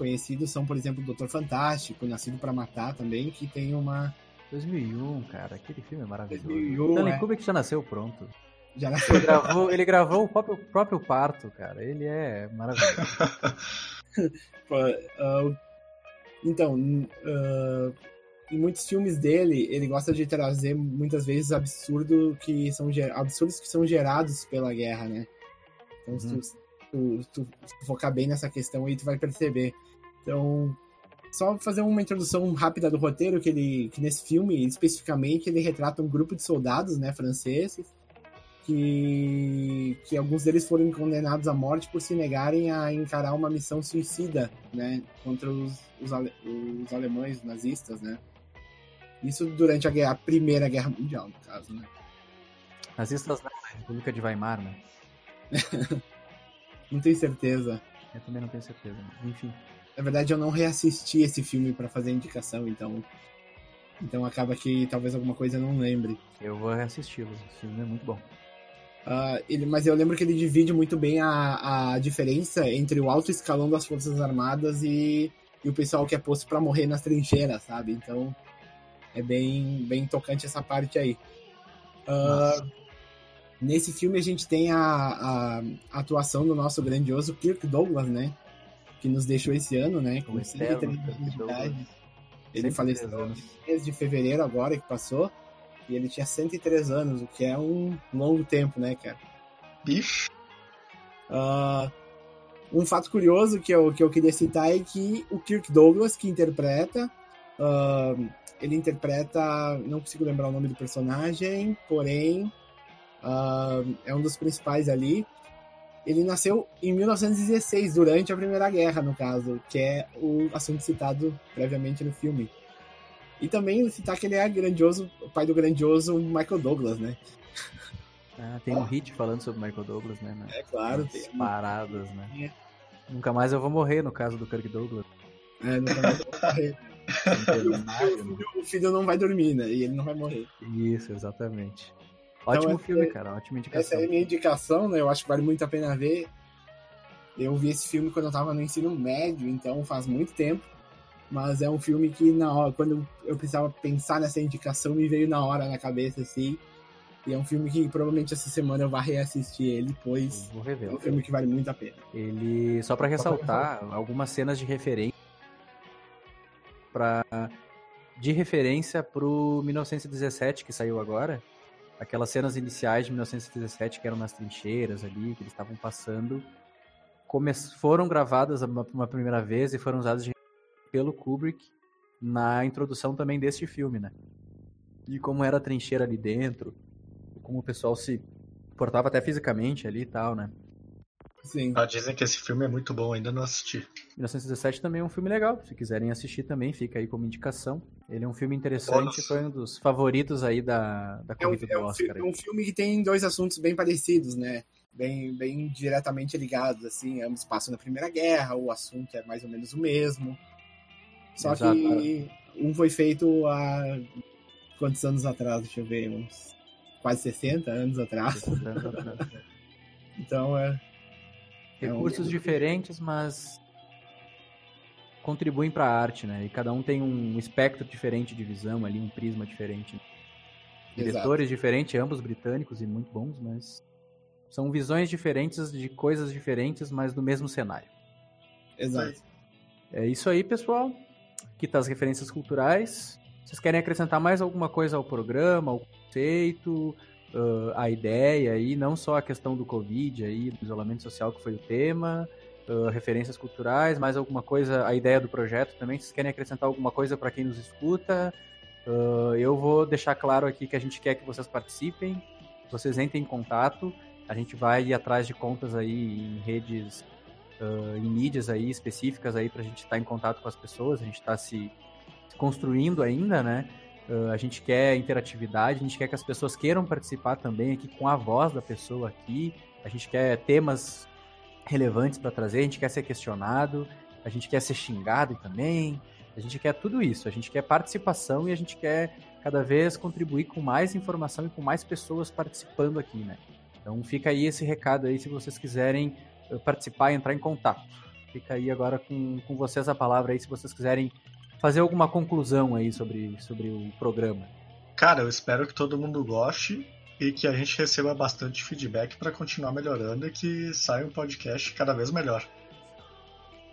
conhecidos são, por exemplo, Doutor Fantástico, Nascido para Matar também, que tem uma... 2001, cara, aquele filme é maravilhoso. 2001, o Stanley é. Kubrick já nasceu pronto. Já nasceu. Ele gravou, ele gravou o próprio, próprio parto, cara. Ele é maravilhoso. *laughs* uh, então, uh, em muitos filmes dele, ele gosta de trazer muitas vezes absurdo que são absurdos que são gerados pela guerra, né? Então, uhum. se, tu, tu, tu focar bem nessa questão aí, tu vai perceber. Então, só fazer uma introdução rápida do roteiro, que ele que nesse filme, especificamente, ele retrata um grupo de soldados, né, franceses, que, que alguns deles foram condenados à morte por se negarem a encarar uma missão suicida, né, contra os, os, ale, os alemães nazistas, né. Isso durante a, guerra, a, Primeira Guerra Mundial, no caso, né. Nazistas não, né? República de Weimar, né? *laughs* não tenho certeza. Eu também não tenho certeza, enfim. Na verdade, eu não reassisti esse filme para fazer indicação, então. Então acaba que talvez alguma coisa eu não lembre. Eu vou reassisti-lo, esse filme é muito bom. Uh, ele, mas eu lembro que ele divide muito bem a, a diferença entre o alto escalão das Forças Armadas e, e o pessoal que é posto para morrer nas trincheiras, sabe? Então é bem, bem tocante essa parte aí. Uh, nesse filme a gente tem a, a, a, atuação do nosso grandioso Kirk Douglas, né? Que nos deixou esse ano, né? Com 103 anos de idade. Ele faleceu no mês de fevereiro agora que passou. E ele tinha 103 anos, o que é um longo tempo, né, cara? Bicho. Uh, um fato curioso que eu, que eu queria citar é que o Kirk Douglas, que interpreta, uh, ele interpreta, não consigo lembrar o nome do personagem, porém uh, é um dos principais ali. Ele nasceu em 1916, durante a Primeira Guerra, no caso, que é o assunto citado previamente no filme. E também citar que ele é grandioso, o pai do grandioso Michael Douglas, né? *laughs* Ah, tem um hit falando sobre Michael Douglas, né? É claro. Tem paradas, né? É. Nunca mais eu vou morrer, no caso do Kirk Douglas. É, nunca mais eu vou morrer. *laughs* o, filho, o filho não vai dormir, né? E ele não vai morrer. Isso, exatamente. Ótimo então, filme, cara. Ótima indicação. Essa é a minha indicação, né? Eu acho que vale muito a pena ver. Eu vi esse filme quando eu tava no ensino médio, então faz muito tempo. Mas é um filme que, na hora, quando eu precisava pensar nessa indicação, me veio na hora na cabeça, assim. E é um filme que provavelmente essa semana eu vou reassistir ele, pois vou rever, é um filme que vale muito a pena. Ele, só para ressaltar, ressaltar, algumas cenas de referência para de referência pro 1917 que saiu agora, aquelas cenas iniciais de 1917 que eram nas trincheiras ali, que eles estavam passando, foram gravadas uma, uma, primeira vez e foram usadas de... pelo Kubrick na introdução também deste filme, né? E como era a trincheira ali dentro, como o pessoal se portava até fisicamente ali e tal, né? Sim. Ah, dizem que esse filme é muito bom, ainda não assisti. 1917 também é um filme legal, se quiserem assistir também, fica aí como indicação. Ele é um filme interessante, foi um dos favoritos aí da, da corrida é um, do Oscar. É um, filme que tem dois assuntos bem parecidos, né? Bem, bem diretamente ligados, assim, ambos passam na Primeira Guerra, o assunto é mais ou menos o mesmo. Só Exato. que um foi feito há quantos anos atrás? Deixa eu ver, uns quase 60 anos atrás. 60 anos atrás. *laughs* então é, Recursos diferentes, mas contribuem para a arte, né? E cada um tem um espectro diferente de visão ali, um prisma diferente. Diretores Exato. diferentes, ambos britânicos e muito bons, mas são visões diferentes de coisas diferentes, mas do mesmo cenário. Exato. É isso aí, pessoal. Aqui tá as referências culturais. Vocês querem acrescentar mais alguma coisa ao programa, ao conceito? Uh, a ideia aí, não só a questão do Covid aí, do isolamento social que foi o tema, uh, referências culturais, mais alguma coisa, a ideia do projeto também. Vocês querem acrescentar alguma coisa para quem nos escuta? Uh, eu vou deixar claro aqui que a gente quer que vocês participem, vocês entrem em contato, a gente vai ir atrás de contas aí em redes, uh, em mídias aí específicas aí para a gente estar tá em contato com as pessoas, a gente está se construindo ainda, né? Uh, a gente quer interatividade, a gente quer que as pessoas queiram participar também aqui com a voz da pessoa aqui. A gente quer temas relevantes para trazer, a gente quer ser questionado, a gente quer ser xingado também. A gente quer tudo isso, a gente quer participação e a gente quer cada vez contribuir com mais informação e com mais pessoas participando aqui, né? Então fica aí esse recado aí se vocês quiserem participar e entrar em contato. Fica aí agora com, com vocês a palavra aí se vocês quiserem fazer alguma conclusão aí sobre, sobre o programa. Cara, eu espero que todo mundo goste e que a gente receba bastante feedback para continuar melhorando e que saia um podcast cada vez melhor.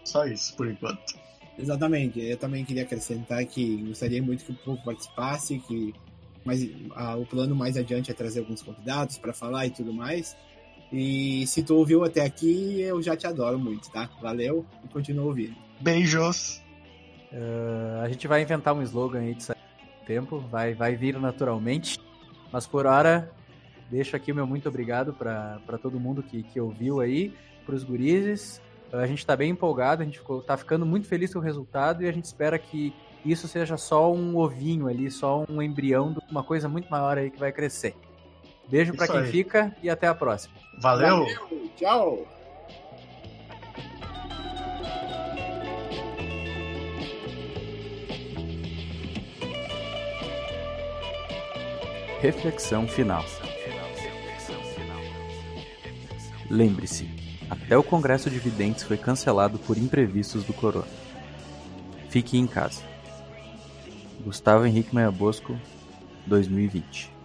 Só isso, por enquanto. Exatamente. Eu também queria acrescentar que gostaria muito que o povo participasse, que mas a, o plano mais adiante é trazer alguns convidados para falar e tudo mais. E se tu ouviu até aqui, eu já te adoro muito, tá? Valeu e continua ouvindo. Beijos! Uh, a gente vai inventar um slogan aí de tempo, vai, vai vir naturalmente. Mas por hora, deixo aqui o meu muito obrigado para todo mundo que, que ouviu aí, para os gurizes. A gente está bem empolgado, a gente está ficando muito feliz com o resultado e a gente espera que isso seja só um ovinho ali, só um embrião de uma coisa muito maior aí que vai crescer. Beijo para quem aí. fica e até a próxima. Valeu. Valeu. Tchau. Reflexão final. Lembre-se, até o Congresso de Videntes foi cancelado por imprevistos do corona. Fique em casa. Gustavo Henrique Meia Bosco, 2020.